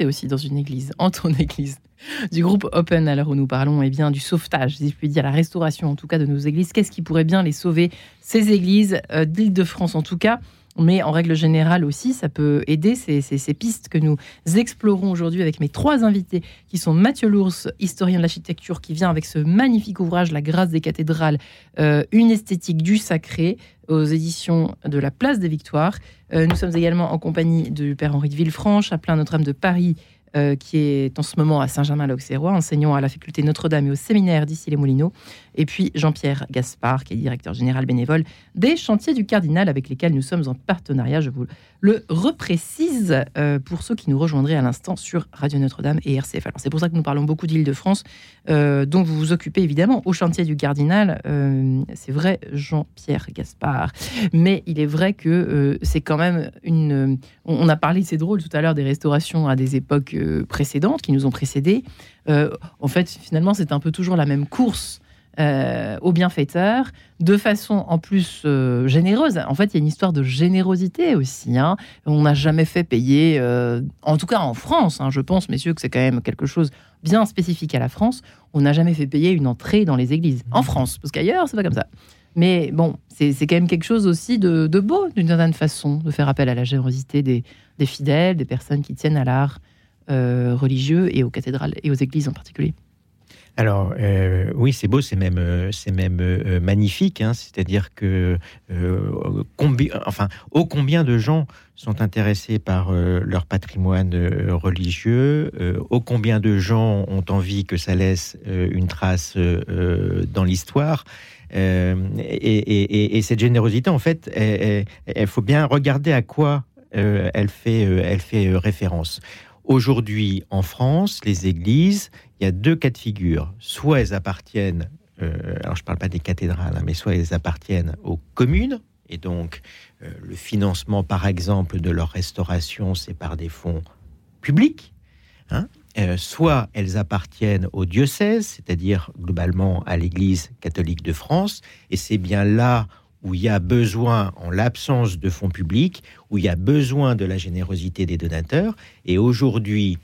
Aussi dans une église, en ton église. Du groupe Open, à l'heure où nous parlons eh bien, du sauvetage, si je puis dire, la restauration en tout cas de nos églises. Qu'est-ce qui pourrait bien les sauver Ces églises euh, d'Île-de-France en tout cas, mais en règle générale aussi, ça peut aider ces, ces- pistes que nous explorons aujourd'hui avec mes trois invités, qui sont Mathieu Lours, historien de l'architecture, qui vient avec ce magnifique ouvrage La grâce des cathédrales, euh, une esthétique du sacré, aux éditions de la Place des Victoires. Euh, nous sommes également en compagnie du Père Henri de Villefranche, à plein Notre-Dame de Paris, euh, qui est en ce moment à Saint-Germain-l'Auxerrois, enseignant à la faculté Notre-Dame et au séminaire d'ici les Moulineaux. Et puis Jean-Pierre Gaspard, qui est directeur général bénévole des chantiers du Cardinal, avec lesquels nous sommes en partenariat. Je vous le reprécise euh, pour ceux qui nous rejoindraient à l'instant sur Radio Notre-Dame et RCF. Alors c'est pour ça que nous parlons beaucoup d'Île-de-France, euh, dont vous vous occupez évidemment au chantier du Cardinal. C'est vrai, Jean-Pierre Gaspard. Mais il est vrai que c'est quand même une. On, a parlé, c'est drôle tout à l'heure, des restaurations à des époques précédentes qui nous ont précédés. Euh, en fait, finalement, c'est un peu toujours la même course euh, aux bienfaiteurs, de façon en plus euh, généreuse. En fait, il y a une histoire de générosité aussi. hein. On n'a jamais fait payer, euh, en tout cas en France, hein, je pense, messieurs, que c'est quand même quelque chose bien spécifique à la France. On n'a jamais fait payer une entrée dans les églises. En France, parce qu'ailleurs, c'est pas comme ça. Mais bon, c'est quand même quelque chose aussi de, beau, d'une certaine façon, de faire appel à la générosité des, fidèles, des personnes qui tiennent à l'art euh, religieux et aux cathédrales et aux églises en particulier. Alors euh, oui, c'est beau, c'est même, euh, c'est même euh, magnifique. hein. C'est-à-dire que, euh, enfin, ô combien de gens sont intéressés par euh, leur patrimoine euh, religieux, euh, ô combien de gens ont envie que ça laisse euh, une trace euh, euh, dans l'histoire. Euh, et, et- et- et cette générosité, en fait, il faut bien regarder à quoi euh, elle fait, euh, elle fait euh, référence. Aujourd'hui, en France, les églises, il y a deux cas de figure. Soit elles appartiennent, euh, alors je ne parle pas des cathédrales, hein, mais soit elles appartiennent aux communes, et donc euh, le financement, par exemple, de leur restauration, c'est par des fonds publics. hein. Euh, soit elles appartiennent au diocèse, c'est-à-dire globalement à l'Église catholique de France, et c'est bien là où il y a besoin, en l'absence de fonds publics, où il y a besoin de la générosité des donateurs. Et aujourd'hui,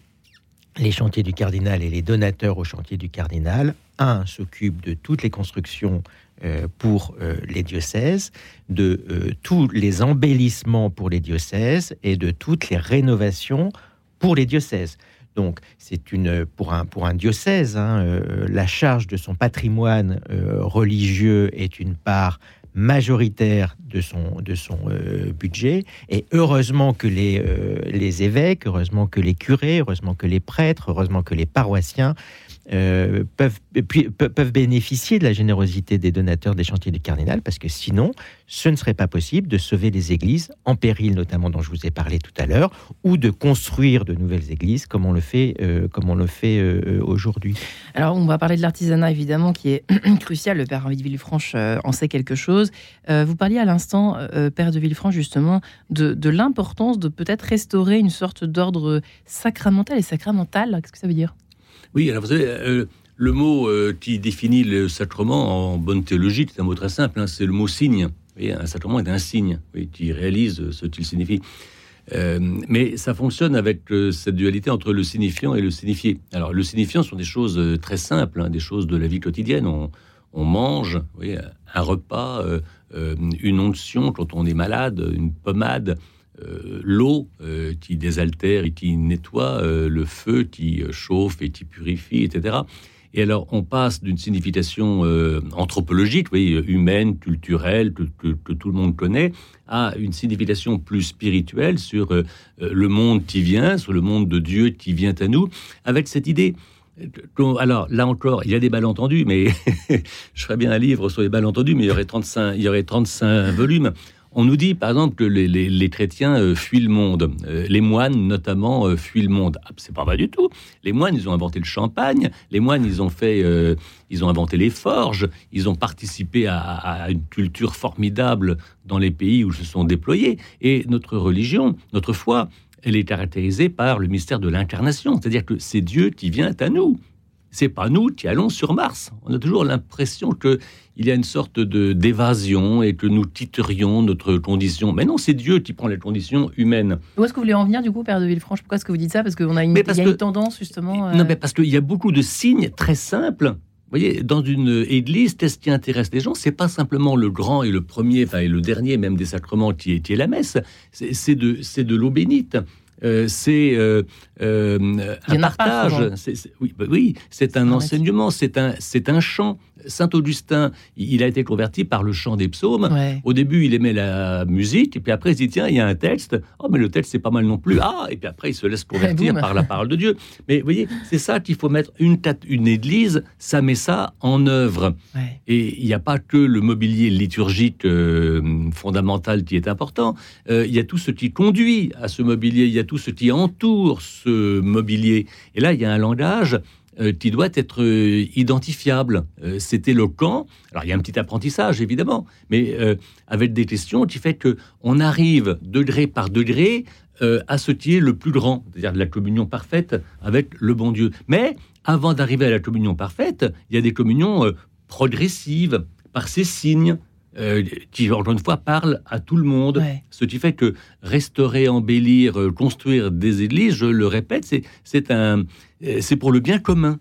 les chantiers du cardinal et les donateurs au chantier du cardinal, un s'occupe de toutes les constructions euh, pour euh, les diocèses, de euh, tous les embellissements pour les diocèses et de toutes les rénovations pour les diocèses. Donc, c'est une pour un pour un diocèse, hein, la charge de son patrimoine religieux est une part majoritaire de son de son euh, budget. Et heureusement que euh, les évêques, heureusement que les curés, heureusement que les prêtres, heureusement que les paroissiens euh, peuvent, peuvent bénéficier de la générosité des donateurs des chantiers du cardinal, parce que sinon, ce ne serait pas possible de sauver les églises en péril, notamment dont je vous ai parlé tout à l'heure, ou de construire de nouvelles églises comme on le fait, euh, fait euh, aujourd'hui. Alors, on va parler de l'artisanat, évidemment, qui est crucial. Le père de Villefranche en sait quelque chose. Vous parliez à l'instant, père de Villefranche, justement, de, de l'importance de peut-être restaurer une sorte d'ordre sacramental et sacramental. Qu'est-ce que ça veut dire? Oui, alors vous savez, euh, le mot euh, qui définit le sacrement en bonne théologie, c'est un mot très simple, hein, c'est le mot signe. Un sacrement est un signe qui réalise ce qu'il signifie. Euh, mais ça fonctionne avec cette dualité entre le signifiant et le signifié. Alors, le signifiant sont des choses très simples, hein, des choses de la vie quotidienne. On, mange, vous un repas, une onction quand on est malade, une pommade, euh, l'eau euh, qui désaltère et qui nettoie, euh, le feu qui chauffe et qui purifie, etc. Et alors, on passe d'une signification anthropologique, oui, humaine, culturelle, que, tout le monde connaît, à une signification plus spirituelle sur le monde qui vient, sur le monde de Dieu qui vient à nous, avec cette idée. Alors, là encore, il y a des malentendus, mais je ferais bien un livre sur les malentendus, mais il y aurait 35, il y aurait 35 volumes. On nous dit, par exemple, que les, les- les chrétiens euh, fuient le monde. Euh, les moines, notamment, euh, fuient le monde. Ah, c'est pas vrai du tout. Les moines, ils ont inventé le champagne. Les moines, ils ont fait, ils ont inventé les forges. Ils ont participé à, à- une culture formidable dans les pays où se sont déployés. Et notre religion, notre foi, elle est caractérisée par le mystère de l'incarnation. C'est-à-dire que c'est Dieu qui vient à nous. C'est pas nous qui allons sur Mars. On a toujours l'impression que il y a une sorte de d'évasion et que nous titerions notre condition. Mais non, c'est Dieu qui prend les conditions humaines. Où est-ce que vous voulez en venir, du coup, père de Villefranche? Pourquoi est-ce que vous dites ça? Parce qu'on a une, parce y a que- une tendance, justement. euh, Non, mais parce qu'il y a beaucoup de signes très simples. Vous voyez, dans une église, qu'est-ce qui intéresse les gens? C'est pas simplement le grand et le premier, enfin et le dernier même des sacrements qui est, qui est la messe. C'est de, c'est de l'eau bénite. euh, c'est euh, euh, un partage. oui, bah oui, c'est un enseignement, c'est un, c'est un chant. Saint Augustin, il a été converti par le chant des psaumes. Ouais. Au début, il aimait la musique, et puis après, il dit tiens, il y a un texte. Oh, mais le texte, c'est pas mal non plus. Ah, et puis après, il se laisse convertir boum. par la parole de Dieu. Mais vous voyez, c'est ça qu'il faut mettre. Une, une église, ça met ça en œuvre. Ouais. Et il n'y a pas que le mobilier liturgique euh, fondamental qui est important. Euh, il y a tout ce qui conduit à ce mobilier. Il y a tout ce qui entoure ce mobilier. Et là, il y a un langage euh, qui doit être euh, identifiable. Euh, C'était le camp. Alors, il y a un petit apprentissage, évidemment, mais avec des questions qui fait que on arrive degré par degré à ce qui est le plus grand, c'est-à-dire la communion parfaite avec le bon Dieu. Mais avant d'arriver à la communion parfaite, il y a des communions progressives par ces signes euh, qui, encore une fois, parlent à tout le monde. Ouais. Ce qui fait que restaurer, embellir, euh, construire des églises, je le répète, c'est un euh, c'est pour le bien commun.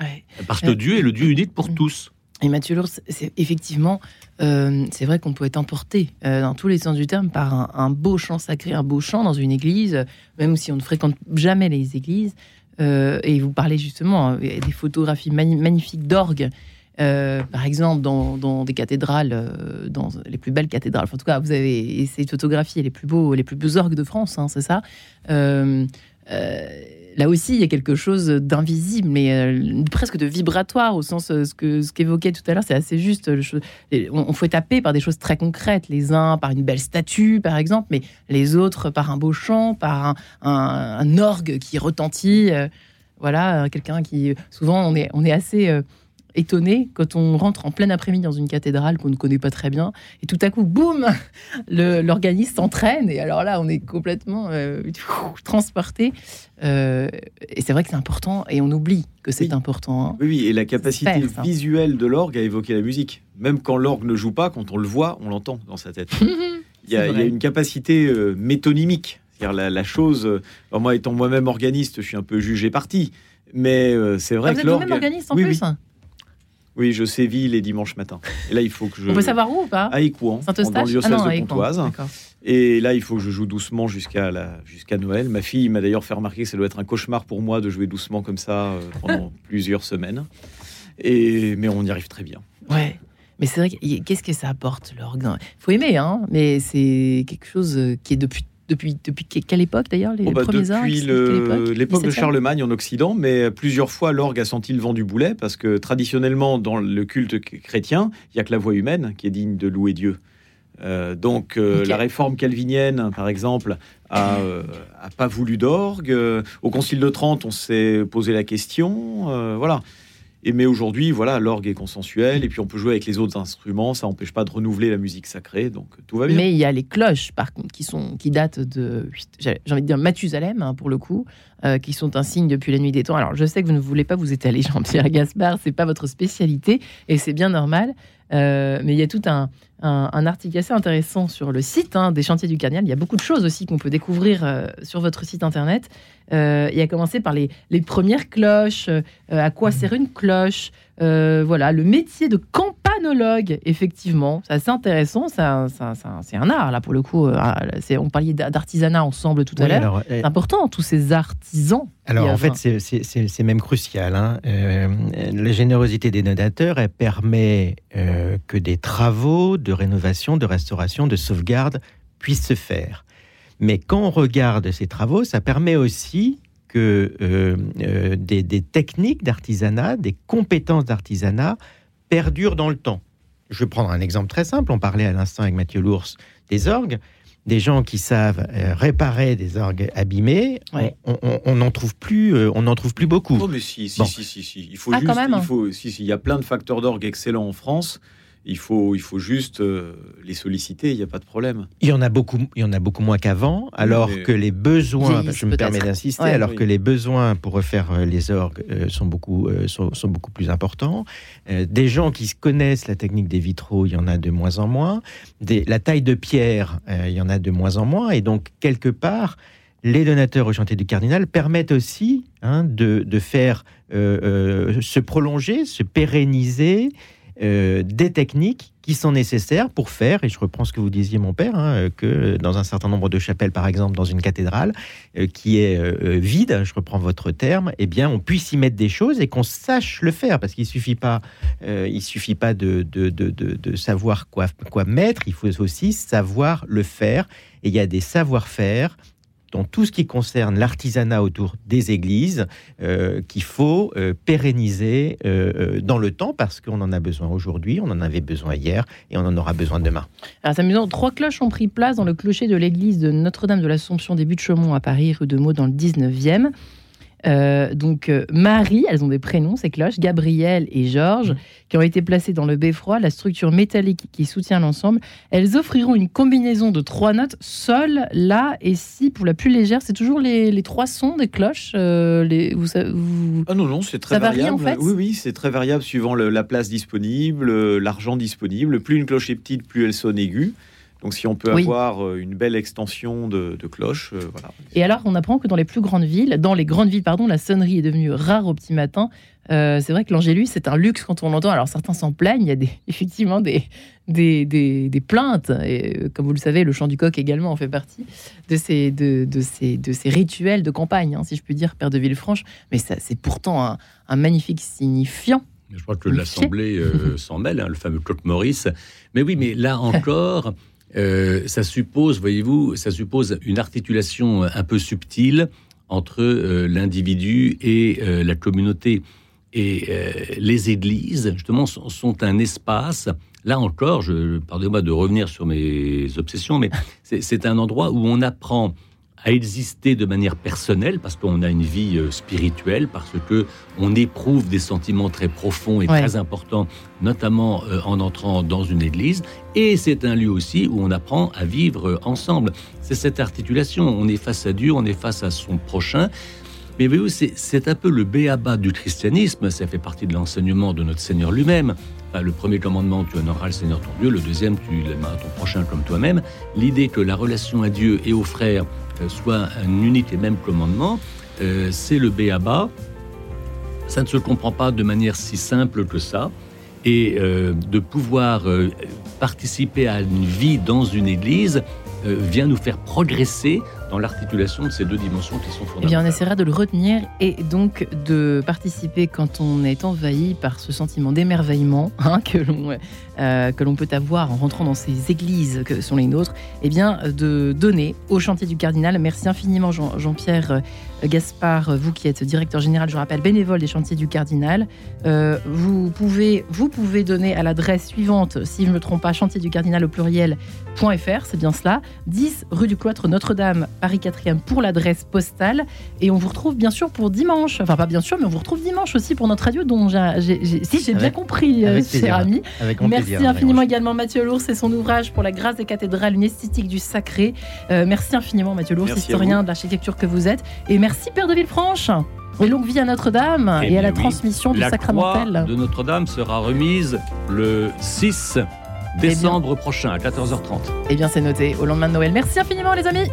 Ouais. Parce que Dieu est le Dieu unique pour mm. tous. Et Mathieu Lours, c'est effectivement, euh, c'est vrai qu'on peut être emporté euh, dans tous les sens du terme par un, un beau chant sacré, un beau chant dans une église, même si on ne fréquente jamais les églises. Euh, et vous parlez justement des photographies magnifiques d'orgue. Euh, par exemple, dans, des cathédrales, euh, dans les plus belles cathédrales. Enfin, en tout cas, vous avez essayé de photographier les plus beaux, les plus beaux orgues de France, hein, c'est ça. Euh, là aussi, il y a quelque chose d'invisible, mais presque de vibratoire au sens ce que ce qu'évoquait tout à l'heure, c'est assez juste. on, on faut taper par des choses très concrètes, les uns par une belle statue, par exemple, mais les autres par un beau chant, par un, orgue qui retentit. voilà, quelqu'un qui souvent on est assez étonné quand on rentre en plein après-midi dans une cathédrale qu'on ne connaît pas très bien et tout à coup boum l'organisme s'entraîne et alors là on est complètement euh, transporté Euh, et c'est vrai que c'est important et on oublie que c'est Oui. important hein. Oui, oui, et la capacité Faire, visuelle de l'orgue à évoquer la musique. Même quand l'orgue ne joue pas, quand on le voit, on l'entend dans sa tête. Il y, a, C'est il y a vrai. une capacité euh, métonymique. C'est-à-dire la, la chose. euh, moi, étant moi-même organiste, je suis un peu jugé parti. Mais euh, c'est vrai Ah, vous que êtes vous-même organiste en oui, plus oui. Oui, je sévis les dimanches matins. Et là, il faut que je. on peut savoir où ou pas À Écouen, dans le diocèse Ah non, de. Pontoise. Et là, il faut que je joue doucement jusqu'à la... jusqu'à Noël. Ma fille m'a d'ailleurs fait remarquer que ça doit être un cauchemar pour moi de jouer doucement comme ça euh, pendant plusieurs semaines. Et... Mais on y arrive très bien. Ouais. Mais c'est vrai, que- qu'est-ce que ça apporte l'orgue faut aimer, hein, mais c'est quelque chose euh, qui est depuis, depuis, depuis que- quelle époque d'ailleurs Les Oh, bah, premiers depuis l'époque de 17e? Charlemagne en Occident, mais plusieurs fois l'orgue a senti le vent du boulet? Parce que traditionnellement, dans le culte ch- chrétien, il n'y a que la voix humaine qui est digne de louer Dieu. Euh, donc euh, la réforme calvinienne, par exemple, a, euh, a pas voulu d'orgue. Au Concile de Trente, on s'est posé la question. voilà. Et mais aujourd'hui, voilà, l'orgue est consensuel et puis on peut jouer avec les autres instruments. Ça n'empêche pas de renouveler la musique sacrée, donc tout va bien. Mais il y a les cloches, par contre, qui, sont, qui datent de, j'ai j'ai envie de dire, Mathusalem, hein, pour le coup, euh, qui sont un signe depuis la nuit des temps. Alors, je sais que vous ne voulez pas vous étaler, Jean-Pierre Gaspard, c'est pas votre spécialité, et c'est bien normal. Euh, mais il y a tout un, un, un article assez intéressant sur le site hein, des Chantiers du Cardinal. Il y a beaucoup de choses aussi qu'on peut découvrir euh, sur votre site internet. Euh, et à commencer par les, les premières cloches, euh, à quoi sert une cloche, voilà, le métier de campanologue, effectivement, c'est assez intéressant. C'est un art, là, pour le coup. euh, ah, On parlait d'a- d'artisanat ensemble tout à Oui, l'heure. C'est important, tous ces artisans. Alors en fait, c'est- même crucial. hein. Euh, la générosité des donateurs, elle permet euh, que des travaux de rénovation, de restauration, de sauvegarde puissent se faire. Mais quand on regarde ces travaux, ça permet aussi que euh, euh, des, des techniques d'artisanat, des compétences d'artisanat perdurent dans le temps. Je vais prendre un exemple très simple. On parlait à l'instant avec Mathieu Lours des orgues. Des gens qui savent euh, réparer des orgues abîmés, Ouais. on- on on n'en trouve plus, euh, on n'en trouve plus beaucoup. Oh, mais si, si, Bon. si, si, si. Il faut Ah, juste, quand même. il faut, si, si, il y a plein de facteurs d'orgue excellents en France. Il faut, il faut juste euh, les solliciter. Il n'y a pas de problème. Il y en a beaucoup, il y en a beaucoup moins qu'avant, alors mais- que les besoins, je me permets d'insister, Ouais. alors Oui. que les besoins pour refaire euh, les orgues euh, sont beaucoup, euh, sont, sont beaucoup plus importants. Des gens qui connaissent la technique des vitraux, il y en a de moins en moins. Des, la taille de pierre, il y en a de moins en moins. Et donc quelque part, les donateurs au chantier du cardinal permettent aussi hein, de, de faire euh, euh, se prolonger, se pérenniser. Euh, des techniques qui sont nécessaires pour faire, et je reprends ce que vous disiez, mon père, hein, que dans un certain nombre de chapelles, par exemple, dans une cathédrale euh, qui est euh, vide, je reprends votre terme, eh bien, on puisse y mettre des choses et qu'on sache le faire, parce qu'il suffit pas, il suffit pas de, de, de, de, savoir quoi, quoi mettre, il faut aussi savoir le faire. Et il y a des savoir-faire dans tout ce qui concerne l'artisanat autour des églises euh, qu'il faut euh, pérenniser euh, dans le temps parce qu'on en a besoin aujourd'hui, on en avait besoin hier et on en aura besoin demain. Alors c'est amusant, trois cloches ont pris place dans le clocher de l'église de Notre-Dame de l'Assomption des Buttes-Chaumont à Paris, rue de Meaux dans le 19e. Euh, donc euh, Marie, elles ont des prénoms, ces cloches, Gabriel et Georges, mmh. qui ont été placées dans le beffroi, la structure métallique qui soutient l'ensemble. Elles offriront une combinaison de trois notes, sol, la et si. Pour la plus légère, c'est toujours les, trois sons des cloches. Euh, les, vous, Ah non, non, c'est très ça variable. Varie, en fait oui, oui, c'est très variable suivant la place disponible, l'argent disponible. Plus une cloche est petite, plus elle sonne aiguë. Donc si on peut avoir euh, une belle extension de, cloches, euh, voilà. Et alors on apprend que dans les plus grandes villes, dans les grandes villes, pardon, la sonnerie est devenue rare au petit matin. Euh, c'est vrai que l'Angélus, c'est un luxe quand on l'entend. Alors certains s'en plaignent, il y a des, effectivement des, des, des, plaintes. Et comme vous le savez, le chant du coq également en fait partie de ces, de, de ces, de ces rituels de campagne, hein, si je puis dire, Père de Villefranche. Mais c'est pourtant un, un, magnifique signifiant. Je crois que l'Assemblée s'en mêle, hein, le fameux Claude Maurice. Mais oui, mais là encore, euh, ça suppose, voyez-vous, ça suppose une articulation un peu subtile entre euh, l'individu et euh, la communauté. Et les églises, justement, sont, un espace. Là encore, je, pardonnez-moi de revenir sur mes obsessions, mais c'est un endroit où on apprend à exister de manière personnelle parce qu'on a une vie euh, spirituelle, parce que on éprouve des sentiments très profonds et très importants, notamment euh, en entrant dans une église. Et c'est un lieu aussi où on apprend à vivre euh, ensemble. C'est cette articulation. On est face à Dieu, on est face à son prochain. Mais voyez-vous, c'est un peu le béaba du christianisme. Ça fait partie de l'enseignement de notre Seigneur lui-même. le premier commandement, tu honoreras le Seigneur ton Dieu. Le deuxième, tu aimeras ton prochain comme toi-même. L'idée que la relation à Dieu et aux frères soit un unique et même commandement, euh, c'est le béaba. Ça ne se comprend pas de manière si simple que ça. Et euh, de pouvoir euh, participer à une vie dans une église vient nous faire progresser dans l'articulation de ces deux dimensions qui sont fondamentales. Eh bien, on essaiera de le retenir et donc de participer quand on est envahi par ce sentiment d'émerveillement hein, que l'on euh, que l'on peut avoir en rentrant dans ces églises que sont les nôtres. Eh bien, de donner au chantier du cardinal. Merci infiniment Jean-Pierre euh, Gaspard, vous qui êtes directeur général, je rappelle, bénévole des chantiers du cardinal. Euh, vous pouvez vous pouvez donner à l'adresse suivante, si je ne me trompe pas, chantier du cardinal au pluriel.fr, c'est bien cela, 10 rue du cloître Notre-Dame Paris 4e pour l'adresse postale. Et on vous retrouve bien sûr pour dimanche. Enfin, pas bien sûr, mais on vous retrouve dimanche aussi pour notre radio dont j'ai, si j'ai bien compris, euh, cher ami. merci infiniment également Mathieu Lours et son ouvrage pour la grâce des cathédrales, une esthétique du sacré. Euh, merci infiniment Mathieu Lours, historien de l'architecture que vous êtes. Et merci Père de Villefranche. Et longue vie à Notre-Dame et, à la transmission du sacramentel. La de Notre-Dame sera remise le 6 décembre prochain à 14h30. Eh bien, c'est noté au lendemain de Noël. Merci infiniment, les amis.